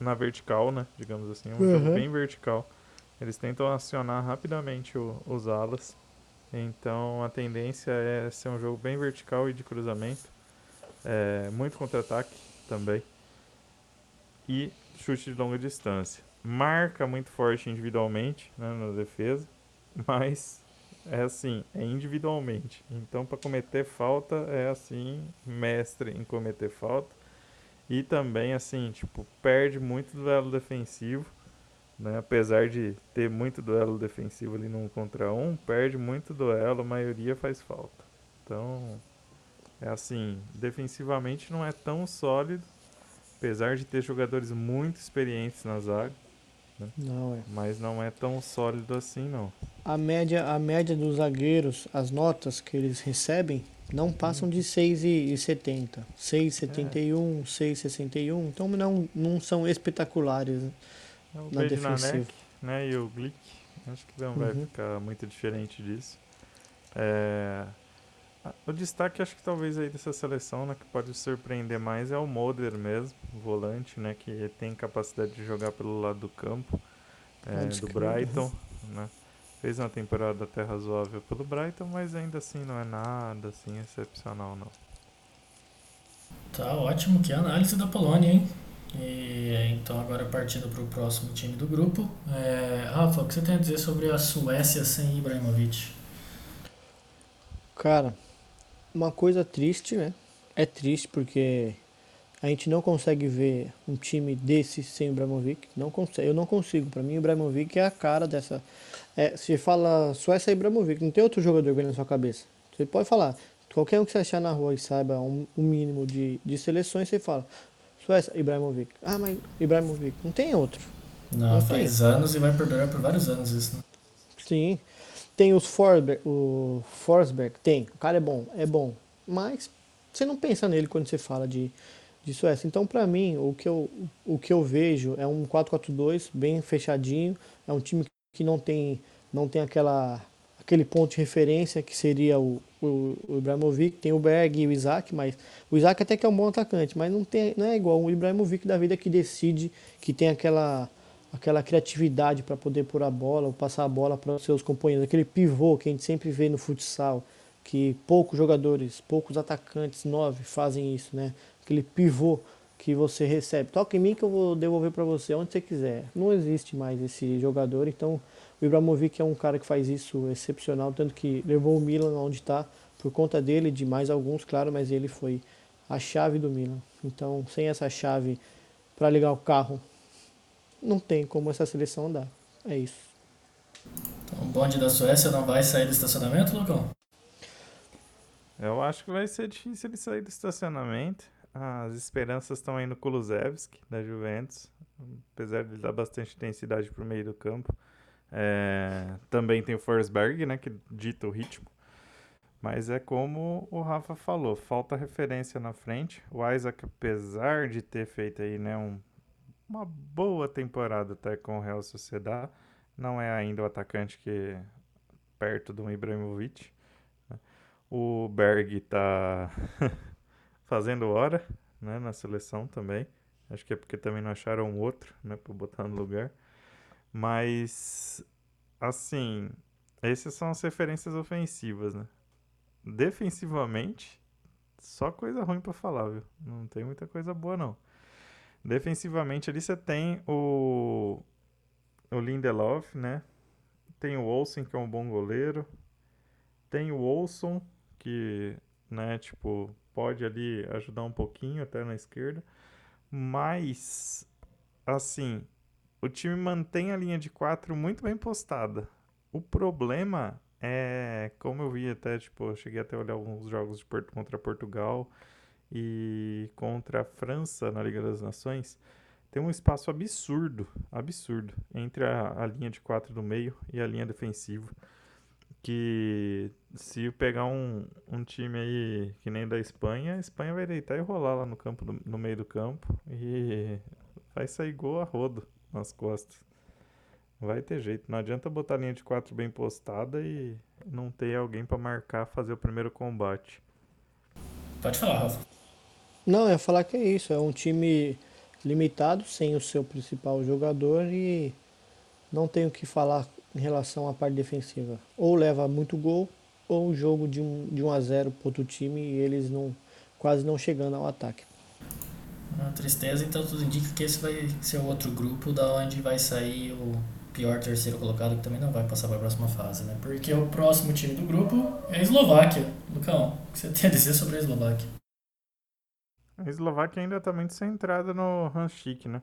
na vertical, né? Digamos assim. Um uhum. jogo bem vertical. Eles tentam acionar rapidamente o, os alas. Então a tendência é ser um jogo bem vertical e de cruzamento. É, muito contra-ataque também. E chute de longa distância. Marca muito forte individualmente né, na defesa mas é assim, é individualmente. Então, para cometer falta, é assim, mestre em cometer falta. E também, assim, tipo, perde muito duelo defensivo. Né? Apesar de ter muito duelo defensivo ali num contra um, perde muito duelo, a maioria faz falta. Então, é assim, defensivamente não é tão sólido, apesar de ter jogadores muito experientes na zaga. Né? Não é. Mas não é tão sólido assim, não. A média, a média dos zagueiros, as notas que eles recebem Não passam de 6,70. 6,71, 6,61. Então não, não são espetaculares né, É o na defensiva. Né? E o Glick. Acho que não vai Uhum. ficar muito diferente disso. É, O destaque, acho que talvez aí dessa seleção, né, que pode surpreender mais é o Moder mesmo, o volante, né, que tem capacidade de jogar pelo lado do campo, é, do. Brighton, né. Fez uma temporada até razoável pelo Brighton, mas ainda assim não é nada assim excepcional, não. Tá ótimo, que análise da Polônia, hein? E, então agora partindo para o próximo time do grupo. É, Rafa, o que você tem a dizer sobre a Suécia sem Ibrahimovic? Cara, uma coisa triste, né? É triste porque a gente não consegue ver um time desse sem o Ibrahimovic. Não consegue, eu não consigo. Pra mim, o Ibrahimovic é a cara dessa. É, se fala Suécia e Ibrahimovic, não tem outro jogador vendo na sua cabeça. Você pode falar, qualquer um que você achar na rua e saiba um, um mínimo de, de seleções, você fala Suécia, Ibrahimovic. Ah, mas Ibrahimovic, não tem outro. Não, Não faz anos e vai perdurar por vários anos isso, né? Sim. Tem os Forsberg, o Forsberg, tem. O cara é bom, é bom. Mas você não pensa nele quando você fala de, de Suécia. Então, pra mim, o que, eu, o que eu vejo é um 4-4-2 bem fechadinho. É um time que não tem, não tem aquela, aquele ponto de referência que seria o, o, o Ibrahimovic. Tem o Berg e o Isaac, mas o Isaac até que é um bom atacante, mas não, tem, não é igual o Ibrahimovic da vida que decide, que tem aquela aquela criatividade para poder pôr a bola, ou passar a bola para os seus companheiros, aquele pivô que a gente sempre vê no futsal, que poucos jogadores, poucos atacantes, nove, fazem isso, né? Aquele pivô que você recebe, toca em mim que eu vou devolver para você onde você quiser. Não existe mais esse jogador, então o Ibrahimovic é um cara que faz isso excepcional, tanto que levou o Milan onde está por conta dele, de mais alguns, claro, mas ele foi a chave do Milan. Então, sem essa chave para ligar o carro não tem como essa seleção andar. É isso. Então, o bonde da Suécia não vai sair do estacionamento, Lucão? Eu acho que vai ser difícil ele sair do estacionamento. As esperanças estão aí no Kulusevski, da Juventus. Apesar de ele dar bastante intensidade pro meio do campo. É, também tem o Forsberg, né, que dita o ritmo. Mas é como o Rafa falou, falta referência na frente. O Isaac, apesar de ter feito aí, né, um, uma boa temporada até com o Real Sociedad, não é ainda o atacante que perto do Ibrahimovic. O Berg tá fazendo hora, né, na seleção também. Acho que é porque também não acharam outro, né, para botar no lugar. Mas assim, essas são as referências ofensivas, né? Defensivamente, só coisa ruim para falar, viu? Não tem muita coisa boa não. Defensivamente ali você tem o o Lindelof, né? Tem o Olsen, que é um bom goleiro. Tem o Olson, que, né, tipo, pode ali ajudar um pouquinho até na esquerda. Mas, assim, o time mantém a linha de quatro muito bem postada. O problema é, como eu vi até, tipo, eu cheguei até a olhar alguns jogos de Porto contra Portugal e contra a França na Liga das Nações, tem um espaço absurdo, absurdo, entre a, a linha de quatro do meio e a linha defensiva. Que se pegar um, um time aí que nem da Espanha, a Espanha vai deitar e rolar lá no campo do- no meio do campo e vai sair gol a rodo nas costas. Vai ter jeito, não adianta botar a linha de quatro bem postada e não ter alguém pra marcar, fazer o primeiro combate. Pode falar, Rafa. Não, eu ia falar que é isso. É um time limitado, sem o seu principal jogador e não tem o que falar em relação à parte defensiva. Ou leva muito gol, ou um jogo de um, de 1 a 0 para outro time e eles não quase não chegando ao ataque. Uma tristeza, então tudo indica que esse vai ser o outro grupo da onde vai sair o pior terceiro colocado, que também não vai passar para a próxima fase, né? Porque o próximo time do grupo é a Eslováquia. Lucão, o que você tem a dizer sobre a Eslováquia? A Eslováquia ainda tá muito centrada no Hanschik, né?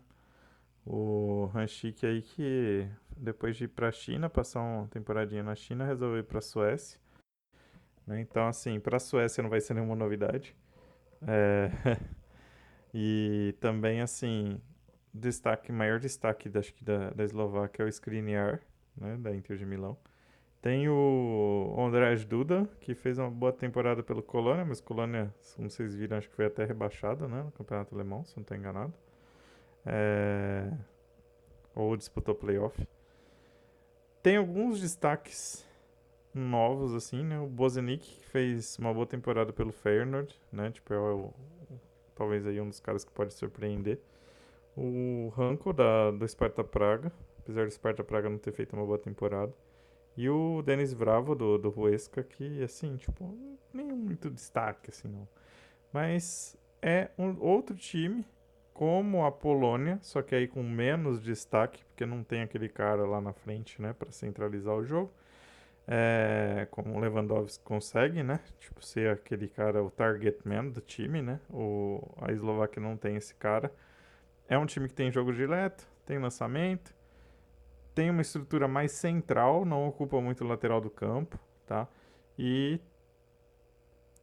O Hanschik aí que depois de ir pra China, passar uma temporadinha na China, resolveu ir pra Suécia. né? Então, assim, pra Suécia não vai ser nenhuma novidade. É, E também, assim, destaque, maior destaque da, da, da Eslováquia é o Skriniar, né? Da Inter de Milão. Tem o Andrés Duda, que fez uma boa temporada pelo Colônia, mas Colônia, como vocês viram, acho que foi até rebaixado, né? No Campeonato Alemão, se não estou enganado. É... Ou disputou playoff. Tem alguns destaques novos, assim, né? O Bozenic, que fez uma boa temporada pelo Feyenoord, né? Tipo, é o, talvez aí um dos caras que pode surpreender. O Ranko, da, do Sparta Praga, apesar do Sparta Praga não ter feito uma boa temporada. E o Denis Bravo, do, do Huesca, que, assim, tipo, nem muito destaque, assim, não. Mas é um outro time, como a Polônia, só que aí com menos destaque, porque não tem aquele cara lá na frente, né, para centralizar o jogo. É, como o Lewandowski consegue, né? Tipo, ser aquele cara, o target man do time, né? O, a Eslováquia não tem esse cara. É um time que tem jogo direto, tem lançamento, tem uma estrutura mais central, não ocupa muito o lateral do campo, tá? E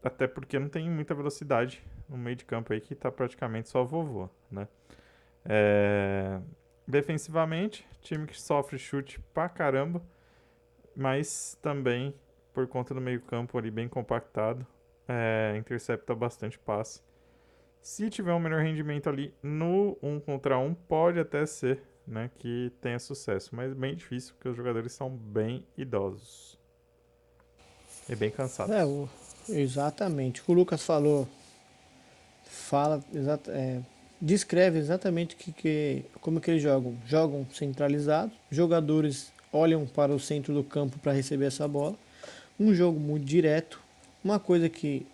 até porque não tem muita velocidade no meio de campo aí que tá praticamente só vovô, né? É... Defensivamente, time que sofre chute pra caramba, mas também por conta do meio campo ali bem compactado, é... intercepta bastante passe. Se tiver um melhor rendimento ali no 1 um contra 1, um, pode até ser né, que tenha sucesso, mas bem difícil porque os jogadores são bem idosos e bem cansados. É, o, exatamente. O Lucas falou, fala, exata, é, descreve exatamente que, que, como que eles jogam. Jogam centralizados, jogadores olham para o centro do campo para receber essa bola. Um jogo muito direto. Uma coisa que,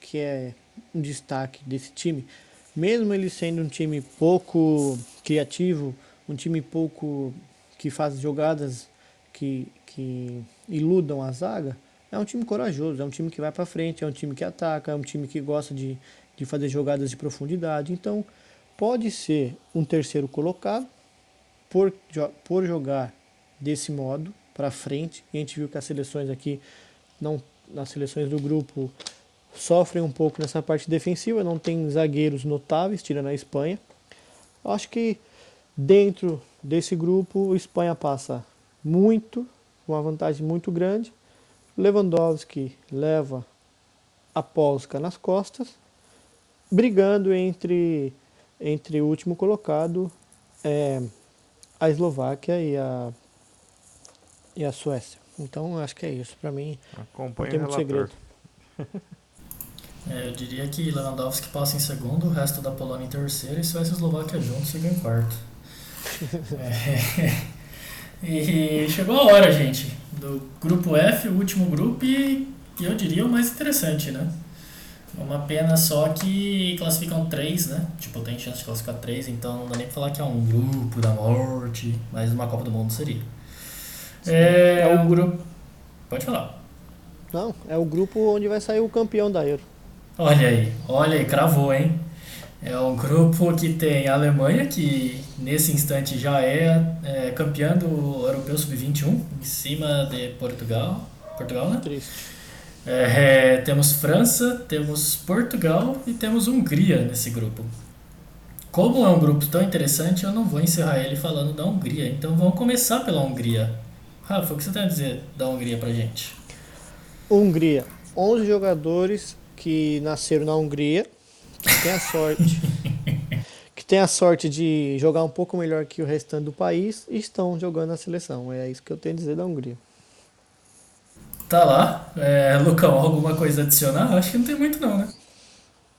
que é um destaque desse time, mesmo ele sendo um time pouco criativo, um time pouco que faz jogadas que, que iludam a zaga, é um time corajoso, é um time que vai para frente, é um time que ataca, é um time que gosta de, de fazer jogadas de profundidade. Então, pode ser um terceiro colocado por, por jogar desse modo para frente. A gente viu que as seleções aqui, não, nas seleções do grupo, sofrem um pouco nessa parte defensiva, não tem zagueiros notáveis, tirando a Espanha. Acho que Dentro desse grupo, a Espanha passa muito, uma vantagem muito grande. Lewandowski leva a Polska nas costas, brigando entre, entre o último colocado, é, a Eslováquia e a, e a Suécia. Então, acho que é isso. Para mim, Acompanha não tem muito segredo. É, eu diria que Lewandowski passa em segundo, o resto da Polônia em terceiro e Suécia e Eslováquia juntos ficam em quarto. É. E chegou a hora, gente, do grupo F, o último grupo, e eu diria o mais interessante, né? Uma pena só que classificam três, né? Tipo, tem chance de classificar três, então não dá nem pra falar que é um grupo da morte, mas uma Copa do Mundo seria. É, é o grupo. Pode falar. Não, é o grupo onde vai sair o campeão da Euro. Olha aí, olha aí, cravou, hein? É um grupo que tem a Alemanha, que nesse instante já é, é campeã do Europeu Sub-21, em cima de Portugal. Portugal, né? Triste. É, é, temos França, temos Portugal e temos Hungria nesse grupo. Como é um grupo tão interessante, eu não vou encerrar ele falando da Hungria. Então vamos começar pela Hungria. Rafa, o que você tem a dizer da Hungria pra gente? Hungria. 11 jogadores que nasceram na Hungria que tem a sorte que tem a sorte de jogar um pouco melhor que o restante do país e estão jogando na seleção. É isso que eu tenho a dizer da Hungria. Tá lá. É, Lucão, alguma coisa a adicionar? Acho que não tem muito não, né?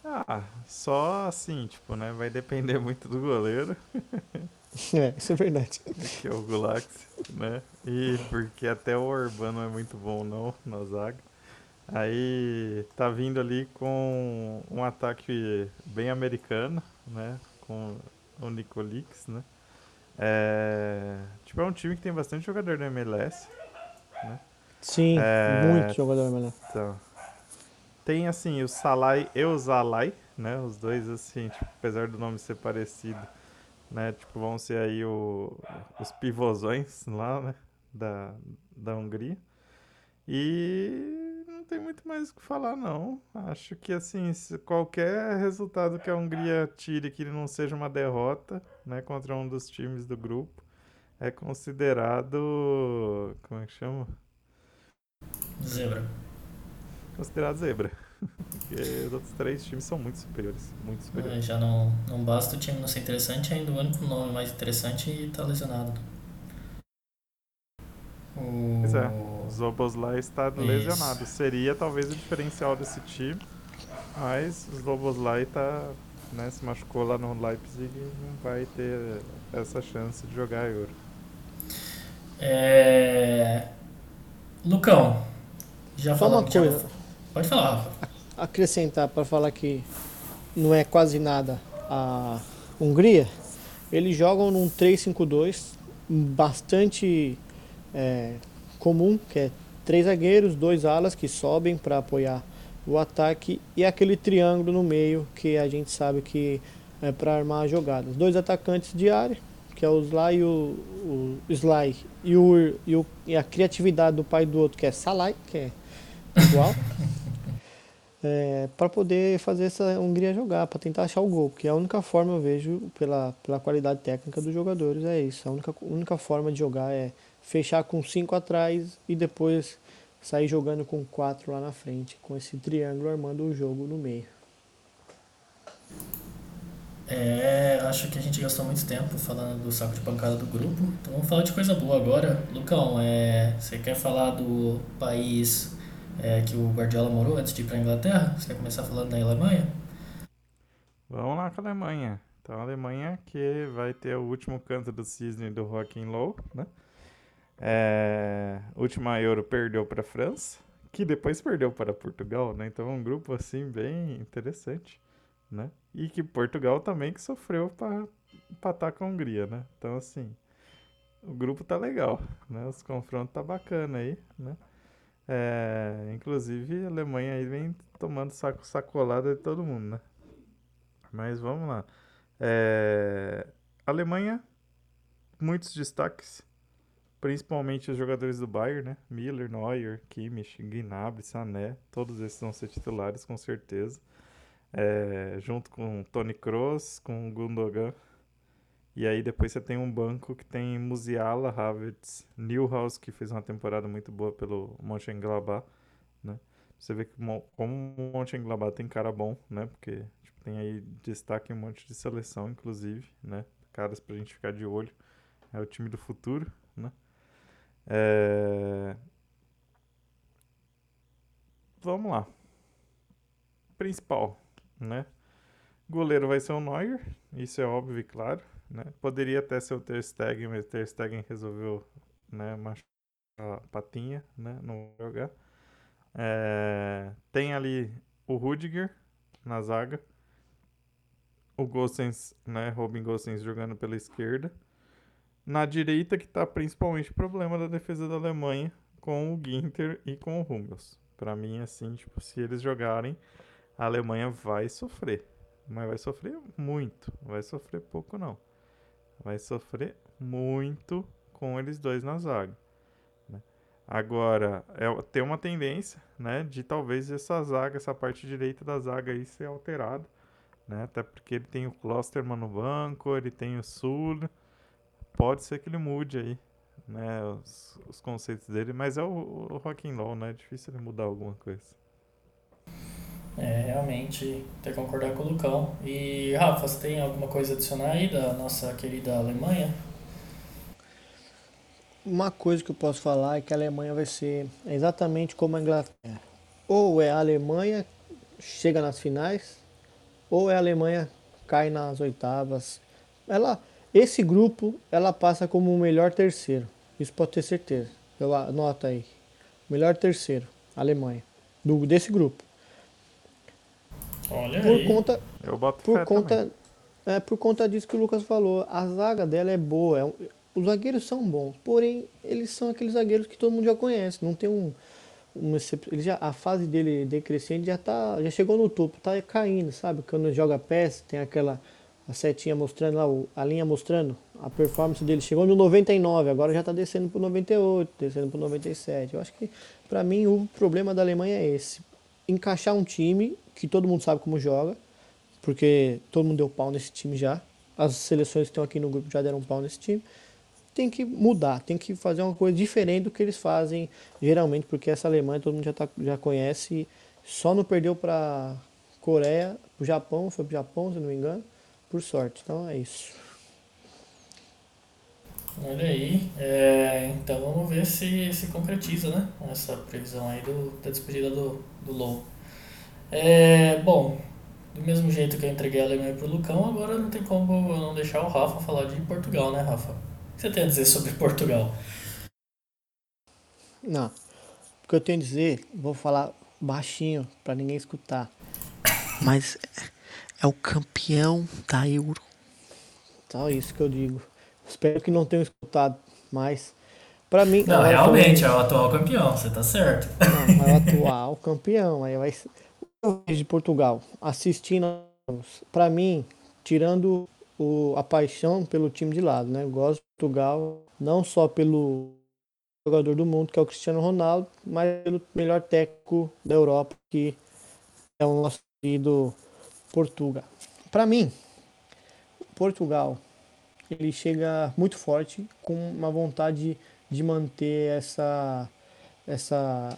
Ah, só assim, tipo, né? Vai depender muito do goleiro. É, isso é verdade. Que é o Gulax, né? E porque até o Urbano é muito bom não na zaga. Aí tá vindo ali com um ataque bem americano, né? Com o Nicolix, né? É, tipo, é um time que tem bastante jogador da MLS, né? Sim, é, muito jogador da MLS. Então, tem assim o Salai e o Zalai, né? Os dois assim, tipo, apesar do nome ser parecido, né? Tipo, vão ser aí o, os pivôzões lá, né? Da, da Hungria. E não tem muito mais o que falar, não. Acho que, assim, qualquer resultado que a Hungria tire que não seja uma derrota, né, contra um dos times do grupo, é considerado. Como é que chama? Zebra. Considerado zebra. Porque os outros três times são muito superiores. Muito É, superiores. já não, não basta o time não ser interessante, ainda o único nome mais interessante tá lesionado. O... Pois é. O Zoboslai está Isso. lesionado. Seria talvez o diferencial desse time. Mas o Zoboslai tá, né, se machucou lá no Leipzig e não vai ter essa chance de jogar a Euro. É... Lucão, já falamos. já- coisa. Pode falar, Rafa. Acrescentar para falar que não é quase nada a Hungria, eles jogam num 3-5-2 bastante é, comum, que é três zagueiros, dois alas que sobem para apoiar o ataque e aquele triângulo no meio que a gente sabe que é para armar jogadas. Dois atacantes de área, que é o Sly o, o Sly e, o, e, o, e a criatividade do pai do outro, que é Salai, que é igual. para poder fazer essa Hungria jogar, para tentar achar o gol, porque é a única forma eu vejo pela, pela qualidade técnica dos jogadores é isso. A única, única forma de jogar é fechar com cinco atrás e depois sair jogando com quatro lá na frente, com esse triângulo armando o jogo no meio. É, acho que a gente gastou muito tempo falando do saco de pancada do grupo, então vamos falar de coisa boa agora. Lucão, é, você quer falar do país é, que o Guardiola morou antes de ir para Inglaterra? Você quer começar falando da Alemanha? Vamos lá com a Alemanha. Então a Alemanha que vai ter o último canto do cisne do and Low, né? É, última Euro perdeu para a França, que depois perdeu para Portugal, né? Então é um grupo assim bem interessante, né? E que Portugal também que sofreu para empatar com a Hungria, né? Então assim, o grupo tá legal, né? Os confrontos tá bacana aí, né? É, inclusive a Alemanha aí vem tomando saco sacolada de todo mundo, né? Mas vamos lá. É, Alemanha, muitos destaques, principalmente os jogadores do Bayern, né? Miller, Neuer, Kimmich, Gnabry, Sané, todos esses vão ser titulares com certeza. É, junto com Toni Kroos, com Gundogan. E aí depois você tem um banco que tem Musiala, Havertz, Newhouse, que fez uma temporada muito boa pelo Mönchengladbach, né? Você vê que mo- como o Mönchengladbach tem cara bom, né? Porque tipo, tem aí destaque em um monte de seleção, inclusive, né? Caras pra gente ficar de olho. É o time do futuro, né? É... Vamos lá. Principal, né? Goleiro vai ser o Neuer, isso é óbvio e claro, né? Poderia até ser o Ter Stegen, mas o Ter Stegen resolveu, né, machucar a patinha, né? Não jogar. É, Tem ali o Rudiger na zaga. O Gosens, né? Robin Gosens jogando pela esquerda. Na direita que tá principalmente o problema da defesa da Alemanha com o Ginter e com o Hummels. Pra mim, assim, tipo, se eles jogarem, a Alemanha vai sofrer. Mas vai sofrer muito. Vai sofrer pouco, não. Vai sofrer muito com eles dois na zaga. né? Agora, é, tem uma tendência, né, de talvez essa zaga, essa parte direita da zaga aí ser alterada, né? Até porque ele tem o Klosterman no banco, ele tem o Sul. Pode ser que ele mude aí, né, os, os conceitos dele, mas é o, o Rock'n'Roll, né? É difícil ele mudar alguma coisa. É, realmente, que concordar com o Lucão. E, Rafa, você tem alguma coisa a adicionar aí da nossa querida Alemanha? Uma coisa que eu posso falar é que a Alemanha vai ser exatamente como a Inglaterra. Ou é a Alemanha chega nas finais, ou é a Alemanha cai nas oitavas. Ela, esse grupo, ela passa como o melhor terceiro. Isso pode ter certeza. Eu anota aí. Melhor terceiro, Alemanha, do desse grupo. Olha Por aí. conta Eu boto por conta, também. é, por conta disso que o Lucas falou, a zaga dela é boa. é um- os zagueiros são bons, porém eles são aqueles zagueiros que todo mundo já conhece. Não tem um, um ele já, a fase dele decrescente já tá, já chegou no topo, tá caindo, sabe? Quando joga pés, tem aquela a setinha mostrando lá, a linha mostrando a performance dele. Chegou no 99, agora já tá descendo pro 98, descendo pro 97. Eu acho que pra mim o problema da Alemanha é esse, encaixar um time que todo mundo sabe como joga porque todo mundo deu pau nesse time já. As seleções que estão aqui no grupo já deram pau nesse time. tem que mudar, tem que fazer uma coisa diferente do que eles fazem geralmente, porque essa Alemanha todo mundo já, tá, já conhece, só não perdeu para Coreia, o Japão, foi pro Japão, se não me engano, por sorte. Então é isso. Olha aí, é, então vamos ver se se concretiza, né? Essa previsão aí do, da despedida do, do Low. É, bom, do mesmo jeito que eu entreguei a Alemanha pro Lucão, agora não tem como eu não deixar o Rafa falar de Portugal, né, Rafa? O que você tem a dizer sobre Portugal? Não. O que eu tenho a dizer, vou falar baixinho para ninguém escutar. Mas é o campeão da Euro. Só isso que eu digo. Espero que não tenham escutado, mas para mim. Não, realmente é o atual campeão, você tá certo. Não, é o atual campeão. Aí vai de Portugal assistindo, para mim, tirando o, a paixão pelo time de lado, né? Eu gosto de Portugal não só pelo jogador do mundo que é o Cristiano Ronaldo, mas pelo melhor técnico da Europa que é o nosso querido Portugal. Para mim, Portugal ele chega muito forte com uma vontade de manter essa essa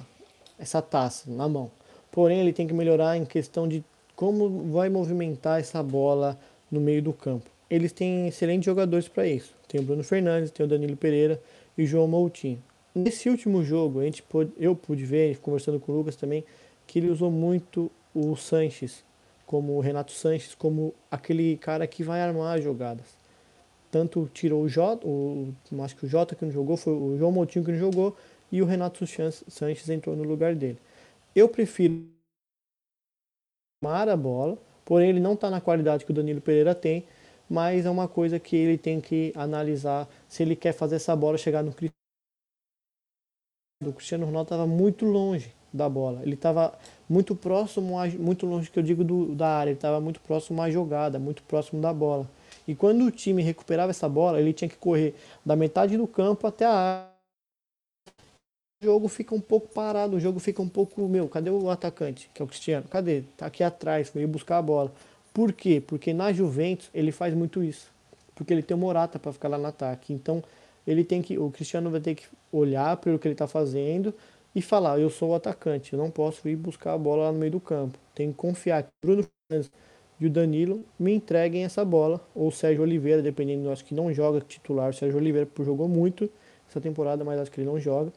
essa taça na mão. Porém, ele tem que melhorar em questão de como vai movimentar essa bola no meio do campo. Eles têm excelentes jogadores para isso. Tem o Bruno Fernandes, tem o Danilo Pereira e o João Moutinho. Nesse último jogo, a gente pôde, eu pude ver, conversando com o Lucas também, que ele usou muito o Sanches, como o Renato Sanches, como aquele cara que vai armar as jogadas. Tanto tirou o Jota, o, acho que o Jota que não jogou, foi o João Moutinho que não jogou, e o Renato Sanches entrou no lugar dele. Eu prefiro tomar a bola, porém ele não está na qualidade que o Danilo Pereira tem, mas é uma coisa que ele tem que analisar se ele quer fazer essa bola chegar no Cristiano. O Cristiano Ronaldo estava muito longe da bola, ele estava muito próximo, a, muito longe que eu digo do, da área, ele estava muito próximo à jogada, muito próximo da bola. E quando o time recuperava essa bola, ele tinha que correr da metade do campo até a área o jogo fica um pouco parado, o jogo fica um pouco, meu, cadê o atacante, que é o Cristiano? Cadê? Tá aqui atrás, foi buscar a bola. Por quê? Porque na Juventus ele faz muito isso. Porque ele tem o Morata para ficar lá no ataque. Então, ele tem que o Cristiano vai ter que olhar pelo que ele está fazendo e falar, eu sou o atacante, eu não posso ir buscar a bola lá no meio do campo. Tem que confiar que Bruno Fernandes e o Danilo me entreguem essa bola, ou o Sérgio Oliveira, dependendo, acho que não joga titular, o Sérgio Oliveira jogou muito essa temporada, mas acho que ele não joga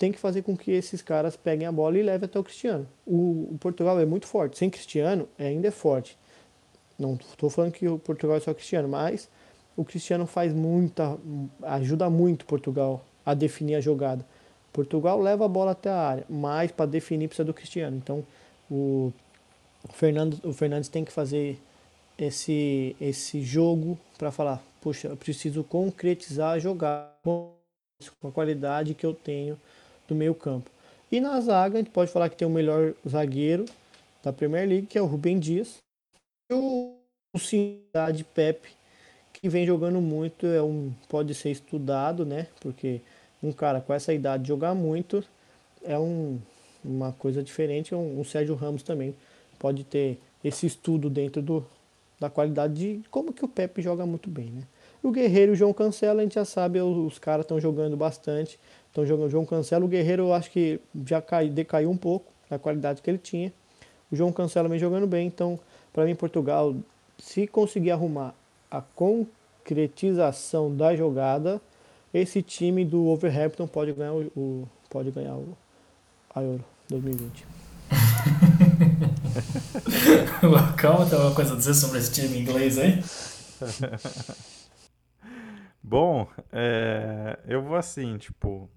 tem que fazer com que esses caras peguem a bola e levem até o Cristiano. O, o Portugal é muito forte, sem Cristiano ainda é forte. Não estou falando que o Portugal é só Cristiano, mas o Cristiano faz muita, ajuda muito Portugal a definir a jogada. Portugal leva a bola até a área, mas para definir precisa do Cristiano. Então o Fernando, o Fernandes tem que fazer esse esse jogo para falar, poxa, eu preciso concretizar a jogada com a qualidade que eu tenho do meio campo. E na zaga, a gente pode falar que tem o melhor zagueiro da Premier League, que é o Rubem Dias. E o Cidade Pepe, que vem jogando muito, é um, pode ser estudado, né? Porque um cara com essa idade jogar muito é um, uma coisa diferente. Um, um Sérgio Ramos também pode ter esse estudo dentro do, da qualidade de como que o Pepe joga muito bem, né? O Guerreiro e o João Cancelo, a gente já sabe, os caras estão jogando bastante. Jogando o João Cancelo. O Guerreiro eu acho que já cai, decaiu um pouco da qualidade que ele tinha. O João Cancelo vem jogando bem. Então, para mim, Portugal, se conseguir arrumar a concretização da jogada, esse time do Overhampton pode ganhar o, o pode ganhar o, a Euro 2020. Calma, tem alguma coisa a dizer sobre esse time inglês aí? Bom, é, eu vou assim, tipo,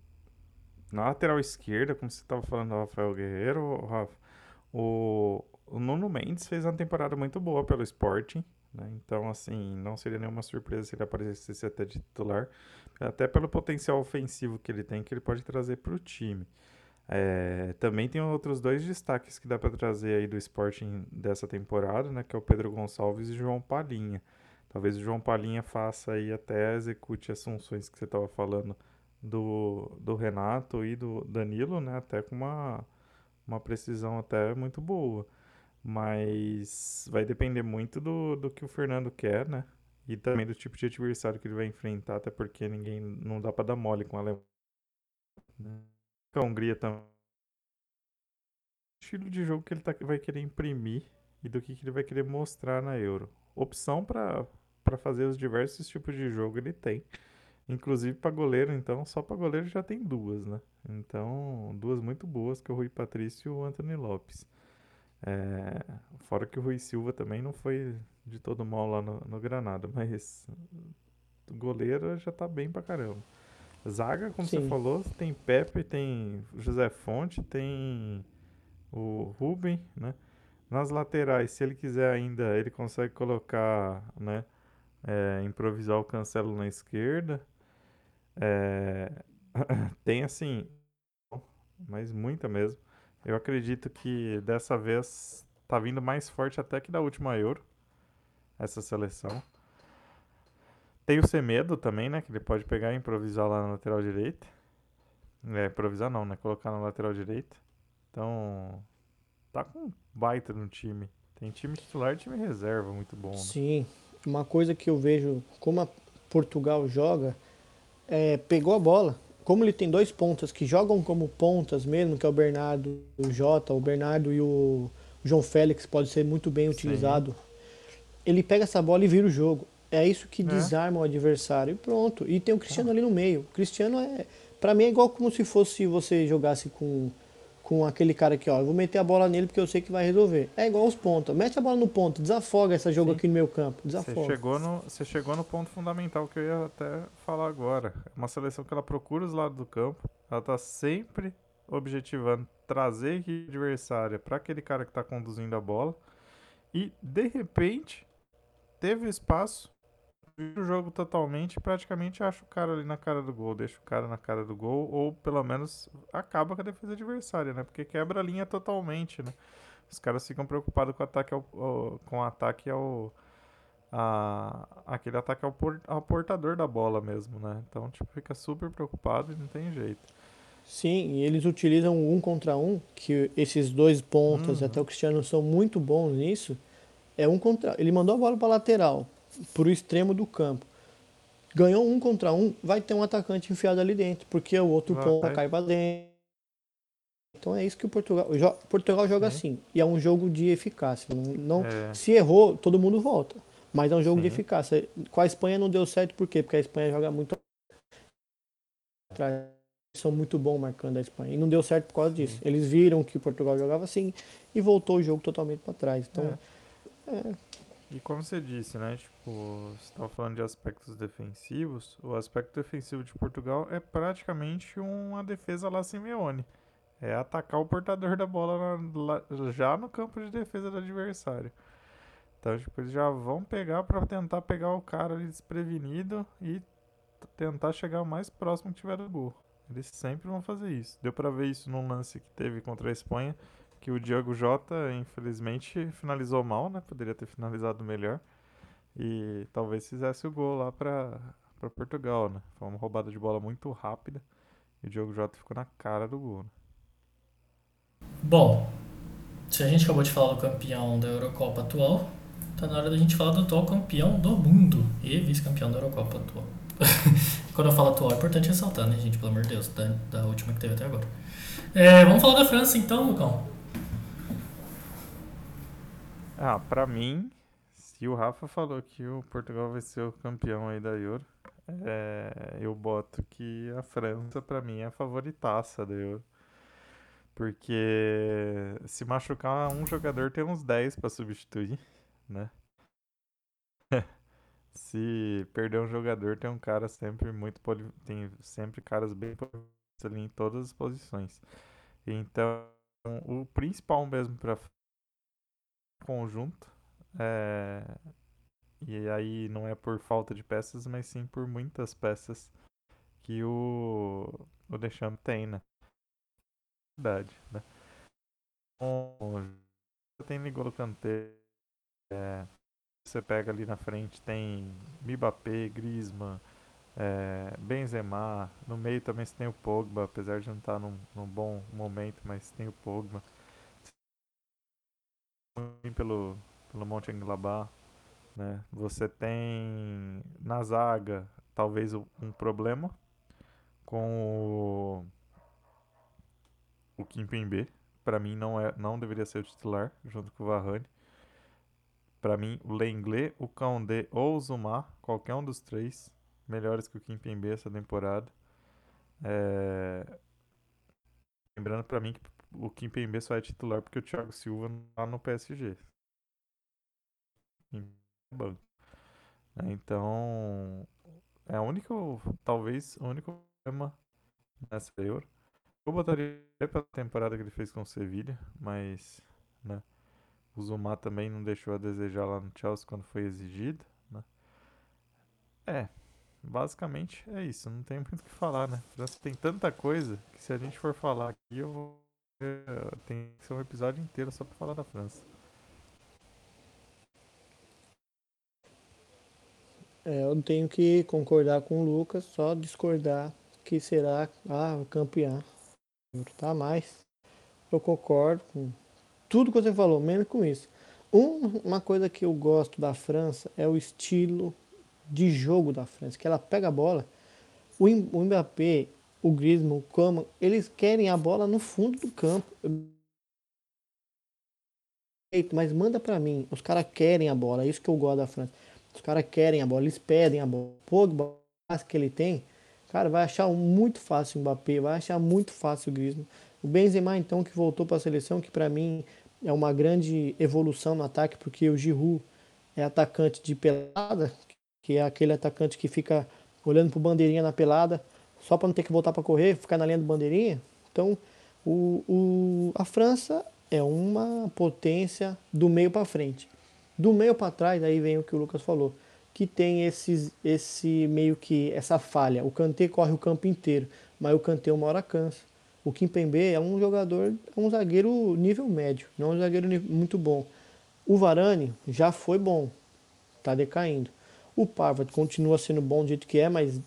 na lateral esquerda, como você estava falando do Rafael Guerreiro, Rafa, o, o Nuno Mendes fez uma temporada muito boa pelo Sporting, né? Então, assim, não seria nenhuma surpresa se ele aparecesse até de titular, até pelo potencial ofensivo que ele tem, que ele pode trazer para o time. É, também tem outros dois destaques que dá para trazer aí do Sporting dessa temporada, né? Que é o Pedro Gonçalves e João Palhinha. Talvez o João Palhinha faça aí até execute as funções que você estava falando do, do Renato e do Danilo, né? Até com uma, uma precisão até muito boa. Mas vai depender muito do, do que o Fernando quer, né? E também do tipo de adversário que ele vai enfrentar, até porque ninguém não dá para dar mole com a Alemanha. Né? A Hungria também. Estilo de jogo que ele tá, vai querer imprimir e do que, que ele vai querer mostrar na Euro. Opção para fazer os diversos tipos de jogo ele tem. Inclusive para goleiro, então, só para goleiro já tem duas, né? Então, duas muito boas, que é o Rui Patrício e o Anthony Lopes. É, fora que o Rui Silva também não foi de todo mal lá no, no Granada, mas o goleiro já tá bem pra caramba. Zaga, como Sim. você falou, tem Pepe, tem José Fonte, tem o Ruben, né? Nas laterais, se ele quiser ainda, ele consegue colocar, né? É, improvisar o Cancelo na esquerda. É, tem assim, mas muita mesmo. Eu acredito que dessa vez tá vindo mais forte até que da última Euro, essa seleção. Tem o Semedo também, né? Que ele pode pegar e improvisar lá na lateral direita. É, improvisar não, né? Colocar na lateral direita. Então, tá com baita no time. Tem time titular e time reserva muito bom. Né? Sim, uma coisa que eu vejo como a Portugal joga é pegou a bola. Como ele tem dois pontas que jogam como pontas mesmo, que é o Bernardo e o Jota, o Bernardo e o João Félix pode ser muito bem utilizado. Sim. Ele pega essa bola e vira o jogo. É isso que é. desarma o adversário e pronto. E tem o Cristiano ah. ali no meio. O Cristiano é, para mim é igual como se fosse você jogasse com com aquele cara aqui, ó, eu vou meter a bola nele porque eu sei que vai resolver. É igual os pontos. Mete a bola no ponto, desafoga esse jogo Sim. aqui no meu campo, desafoga. Você chegou, no, você chegou no ponto fundamental que eu ia até falar agora. É uma seleção que ela procura os lados do campo, ela tá sempre objetivando trazer a equipe adversária para aquele cara que tá conduzindo a bola e de repente teve espaço o jogo totalmente praticamente acha o cara ali na cara do gol, deixa o cara na cara do gol, ou pelo menos acaba com a defesa adversária, né? Porque quebra a linha totalmente, né? Os caras ficam preocupados com o ataque ao, ao com o ataque ao. A, aquele ataque ao, por, ao portador da bola mesmo, né? Então, tipo, fica super preocupado e não tem jeito. Sim, e eles utilizam um contra um, que esses dois pontas, uhum. até o Cristiano, são muito bons nisso. É um contra. Ele mandou a bola para lateral para o extremo do campo. Ganhou um contra um, vai ter um atacante enfiado ali dentro, porque o outro ah, ponta cai para dentro. Então é isso que o Portugal. O Portugal joga assim. E é um jogo de eficácia. Não, não é. Se errou, todo mundo volta. Mas é um jogo Sim. de eficácia. Com a Espanha não deu certo, por quê? Porque a Espanha joga muito atrás. São muito bons marcando a Espanha. E não deu certo por causa disso. Sim. Eles viram que o Portugal jogava assim e voltou o jogo totalmente para trás. Então, é. É, e como você disse, né? Tipo, você estava falando de aspectos defensivos. O aspecto defensivo de Portugal é praticamente uma defesa lá Simeone. É atacar o portador da bola na, já no campo de defesa do adversário. Então, tipo, eles já vão pegar para tentar pegar o cara desprevenido e tentar chegar o mais próximo que tiver do gol. Eles sempre vão fazer isso. Deu para ver isso num lance que teve contra a Espanha, que o Diogo Jota, infelizmente, finalizou mal, né? Poderia ter finalizado melhor. E talvez fizesse o gol lá para Portugal, né? Foi uma roubada de bola muito rápida. E o Diogo Jota ficou na cara do gol. Né? Bom, se a gente acabou de falar do campeão da Eurocopa atual, tá na hora da gente falar do atual campeão do mundo e vice-campeão da Eurocopa atual. Quando eu falo atual, é importante ressaltar, né, gente? Pelo amor de Deus, da, da última que teve até agora. É, vamos falar da França então, Lucão. Ah, pra mim, se o Rafa falou que o Portugal vai ser o campeão aí da Euro, é, eu boto que a França, pra mim, é a favoritaça da Euro. Porque se machucar um jogador, tem uns 10 pra substituir, né? se perder um jogador, tem um cara sempre muito poli... tem sempre caras bem ali em todas as posições. Então, o principal mesmo para conjunto. É... E aí não é por falta de peças, mas sim por muitas peças que o, o Deschamps tem, né? Verdade, né? Tem Nigolo Kanté, é, você pega ali na frente, tem Mbappé, Griezmann, é, Benzema, no meio também você tem o Pogba, apesar de não estar num, num bom momento, mas tem o Pogba pelo, pelo Monte Anglabá. Né? Você tem na zaga talvez um problema com o, o Kimpembe. Para mim não é, não deveria ser o titular junto com o Varane. Para mim o Lenglet, o Condé ou o Zuma, qualquer um dos três melhores que o Kimpembe essa temporada. É... Lembrando para mim que o Kimpembe só é titular porque o Thiago Silva tá no PSG. Banco. Então, é o único, talvez, o único problema nessa Euro. Eu botaria pela temporada que ele fez com o Sevilha, mas, né, o Zuma também não deixou a desejar lá no Chelsea quando foi exigido, né. É, basicamente é isso, não tem muito o que falar, né. Tem tanta coisa que se a gente for falar aqui, eu vou... Tem que ser um episódio inteiro só pra falar da França. É, eu tenho que concordar com o Lucas, só discordar que será a ah, campeã. Tá mais. Eu concordo com tudo que você falou, menos com isso. Um, uma coisa que eu gosto da França é o estilo de jogo da França, que ela pega a bola, o Mbappé, o Griezmann, o Coman, eles querem a bola no fundo do campo. Mas manda para mim, os caras querem a bola, é isso que eu gosto da França. Os caras querem a bola, eles pedem a bola. O Pogba que ele tem, cara, vai achar muito fácil o Mbappé, vai achar muito fácil o Griezmann. O Benzema, então, que voltou para a seleção, que para mim é uma grande evolução no ataque, porque o Giroud é atacante de pelada, que é aquele atacante que fica olhando pro bandeirinha na pelada, só para não ter que voltar para correr, ficar na linha do bandeirinha. Então, o, o, a França é uma potência do meio para frente. Do meio para trás, aí vem o que o Lucas falou, que tem esses, esse meio que essa falha. O Kanté corre o campo inteiro, mas o Kanté uma hora cansa. O Kimpembe é um jogador, é um zagueiro nível médio, não é um zagueiro muito bom. O Varane já foi bom, está decaindo. O Parvat continua sendo bom do jeito que é, mas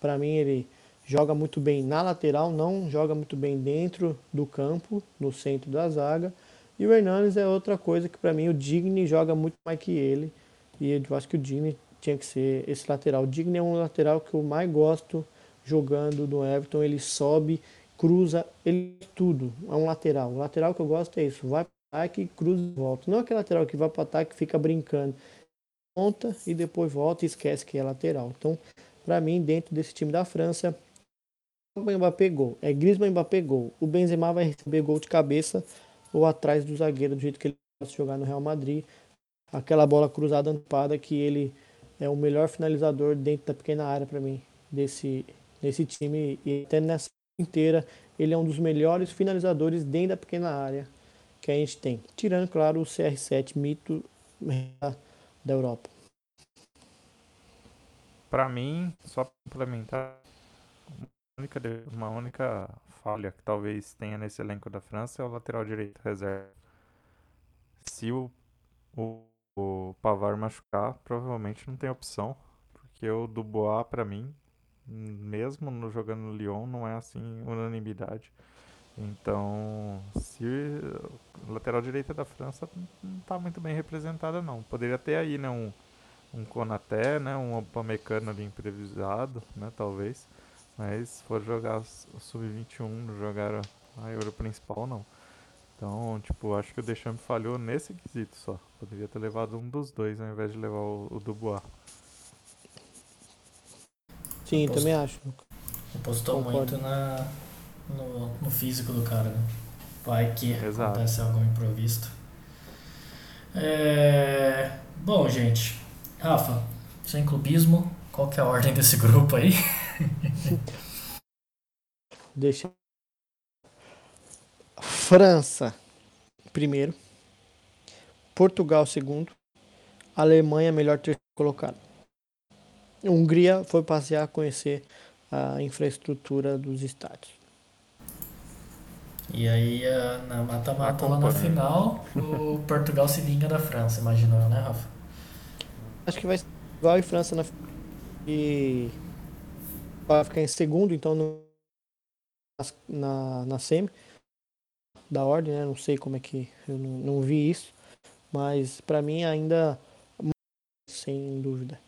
para mim ele joga muito bem na lateral, não joga muito bem dentro do campo, no centro da zaga. E o Hernandes é outra coisa que para mim o Digny joga muito mais que ele. E eu acho que o Digny tinha que ser esse lateral. O Digny é um lateral que eu mais gosto jogando no Everton. Ele sobe, cruza, ele tudo. É um lateral. O lateral que eu gosto é isso. Vai para ataque, cruza e volta. Não é aquele lateral que vai para ataque e fica brincando. Ponta e depois volta e esquece que é lateral. Então, para mim, dentro desse time da França, Mbappé gol. É Griezmann Mbappé gol. O Benzema vai receber gol de cabeça ou atrás do zagueiro, do jeito que ele gosta de jogar no Real Madrid. Aquela bola cruzada antecipada que ele é o melhor finalizador dentro da pequena área para mim, desse, desse time. E até nessa inteira, ele é um dos melhores finalizadores dentro da pequena área que a gente tem. Tirando, claro, o CR7, mito da Europa. Para mim, só complementar, única, uma única falha que talvez tenha nesse elenco da França é o lateral direito reserva. Se o, o, o Pavar machucar, provavelmente não tem opção, porque o Dubois, para mim, mesmo no, jogando no Lyon, não é assim unanimidade. Então, se o lateral direita da França não está muito bem representada não. Poderia ter aí, né, um, um Konaté, né, um Upamecano ali imprevisado, né, talvez. Mas se for jogar o Sub-21, não jogar a Euro principal, não. Então, tipo, acho que o Deschamps falhou nesse quesito só. Poderia ter levado um dos dois ao invés de levar o, o Dubois. Sim, Aposto, também acho. Apostou Concordo. muito na, no, no, físico do cara, né? Vai que Exato. acontece algum improviso. É... Bom, gente. Rafa, sem clubismo, qual que é a ordem desse grupo aí? Deixa. França, primeiro. Portugal, segundo. Alemanha, melhor terceiro colocado. Hungria foi passear conhecer a infraestrutura dos estádios. E aí, na mata-mata lá na final, o Portugal se vinga da França, imaginou, né, Rafa? Acho que vai ser igual e França na e vai ficar em segundo, então no, na, na semi da ordem, né? Não sei como é que eu não, não vi isso, mas para mim ainda sem dúvida.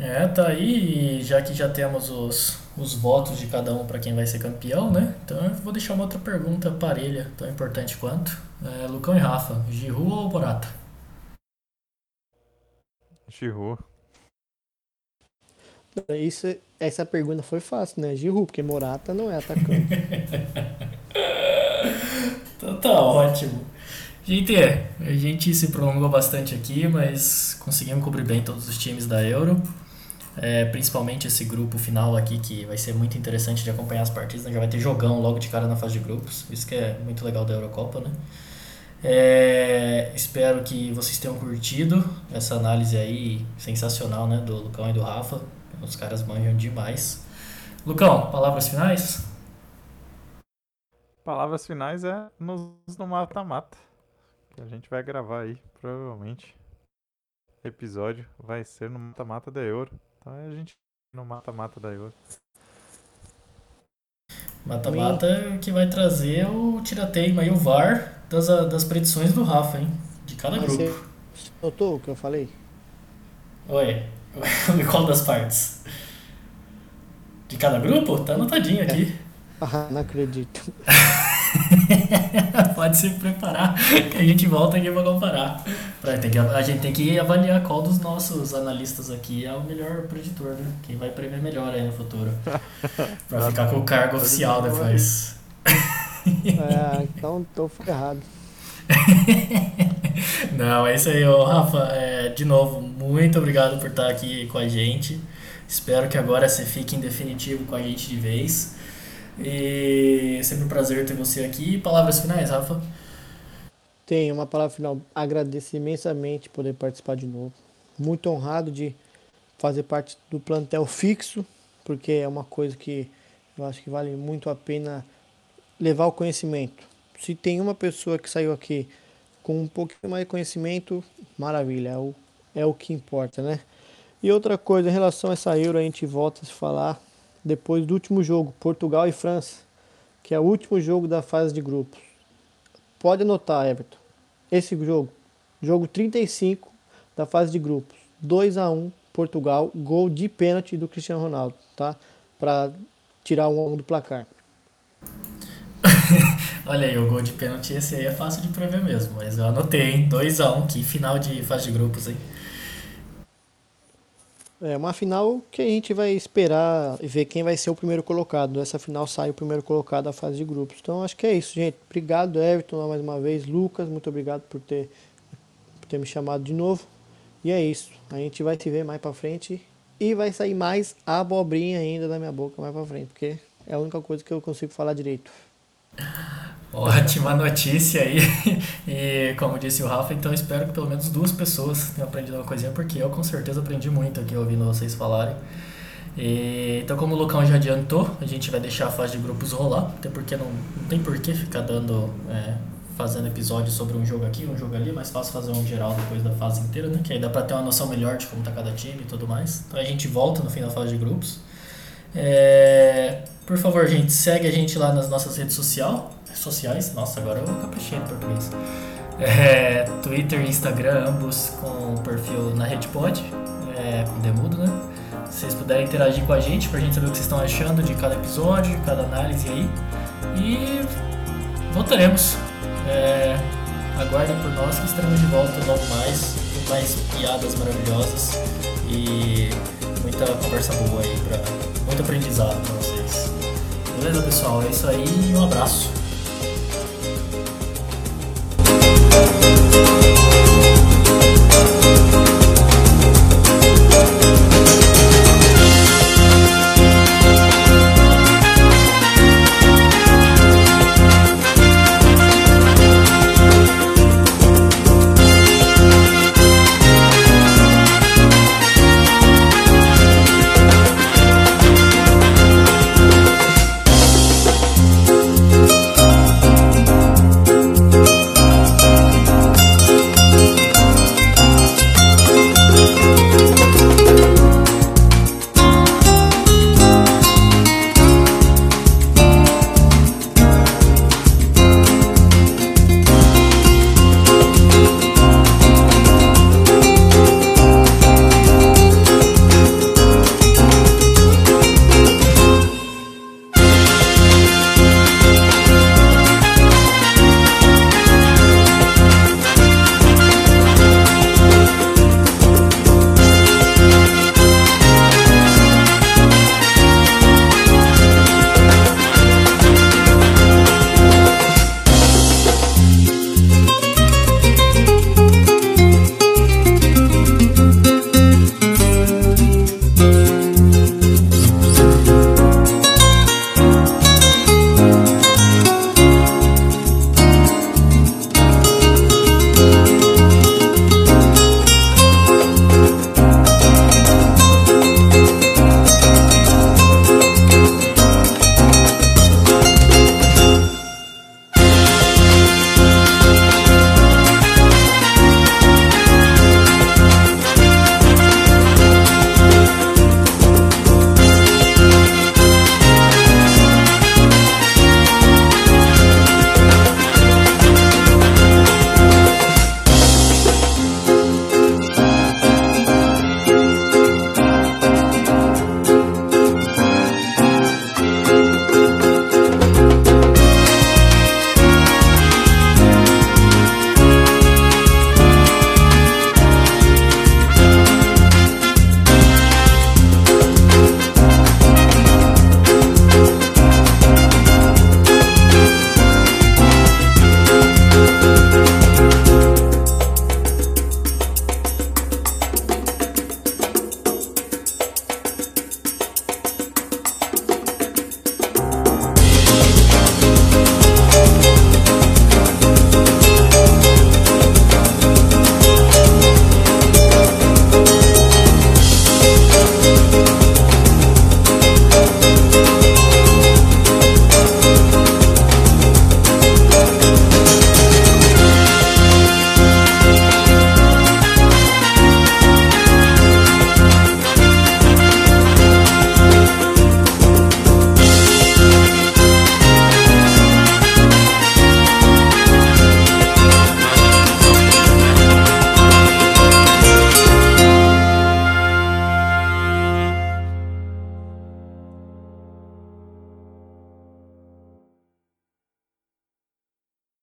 É, tá aí, já que já temos os, os votos de cada um para quem vai ser campeão, né? Então eu vou deixar uma outra pergunta parelha, tão importante quanto. É, Lucão e Rafa, Giru ou Borata? Giru. Isso, essa pergunta foi fácil, né? Giru, porque Morata não é atacante. então tá ótimo. Gente, a gente se prolongou bastante aqui, mas conseguimos cobrir bem todos os times da Euro. É, principalmente esse grupo final aqui, que vai ser muito interessante de acompanhar as partidas. Né? Já vai ter jogão logo de cara na fase de grupos. Isso que é muito legal da Eurocopa, né? É, espero que vocês tenham curtido essa análise aí sensacional, né? Do Lucão e do Rafa. Os caras manjam demais. Lucão, palavras finais? Palavras finais é nos no mata-mata. Que a gente vai gravar aí, provavelmente. Episódio vai ser no mata-mata da Euro. Então é a gente no mata-mata da Euro. Mata-mata que vai trazer o tirateima e o VAR das, das predições do Rafa, hein? De cada Mas grupo. Você notou o que eu falei? Oi. Qual das partes? De cada grupo? Tá anotadinho aqui. É. Ah, não acredito. Pode se preparar que a gente volta aqui para comparar. A gente tem que avaliar qual dos nossos analistas aqui é o melhor preditor, né? Quem vai prever melhor aí no futuro. Para ficar com o cargo oficial depois. É, então tô ferrado. Não, é isso aí, ô, Rafa. É, de novo, muito obrigado por estar aqui com a gente. Espero que agora você fique em definitivo com a gente de vez. E é sempre um prazer ter você aqui. Palavras finais, Rafa? Tenho uma palavra final. Agradeço imensamente poder participar de novo. Muito honrado de fazer parte do plantel fixo, porque é uma coisa que eu acho que vale muito a pena levar o conhecimento. Se tem uma pessoa que saiu aqui com um pouquinho mais de conhecimento, maravilha, é o, é o que importa, né? E outra coisa, em relação a essa Euro, a gente volta a falar depois do último jogo, Portugal e França, que é o último jogo da fase de grupos. Pode anotar, Everton. Esse jogo, jogo 35 da fase de grupos. 2 a 1 Portugal, gol de pênalti do Cristiano Ronaldo, tá? Para tirar um homem do placar. Olha aí, o gol de pênalti esse aí é fácil de prever mesmo, mas eu anotei, hein? 2x1, que final de fase de grupos, hein? É uma final que a gente vai esperar e ver quem vai ser o primeiro colocado. Essa final sai o primeiro colocado da fase de grupos. Então acho que é isso, gente. Obrigado, Everton, mais uma vez. Lucas, muito obrigado por ter, por ter me chamado de novo. E é isso. A gente vai se ver mais pra frente e vai sair mais abobrinha ainda da minha boca mais pra frente, porque é a única coisa que eu consigo falar direito. Ótima notícia aí. E como disse o Rafa, então espero que pelo menos duas pessoas tenham aprendido uma coisinha, porque eu com certeza aprendi muito aqui ouvindo vocês falarem. E, então, como o Lucão já adiantou, a gente vai deixar a fase de grupos rolar, até porque não, não tem porquê ficar dando, é, fazendo episódios sobre um jogo aqui, um jogo ali, mais fácil fazer um geral depois da fase inteira, né? Que aí dá pra ter uma noção melhor de como tá cada time e tudo mais. Então a gente volta no fim da fase de grupos. É, por favor, gente, segue a gente lá nas nossas redes sociais sociais. Nossa, agora eu caprichei no português. É, Twitter e Instagram, ambos com o perfil na RedPod, é, com Demudo, né? Se vocês puderem interagir com a gente, pra gente saber o que vocês estão achando de cada episódio, de cada análise aí. E voltaremos. É, aguardem por nós que estaremos de volta logo mais, com mais piadas maravilhosas e muita conversa boa aí, pra, muito aprendizado pra vocês. Beleza, pessoal? É isso aí um abraço.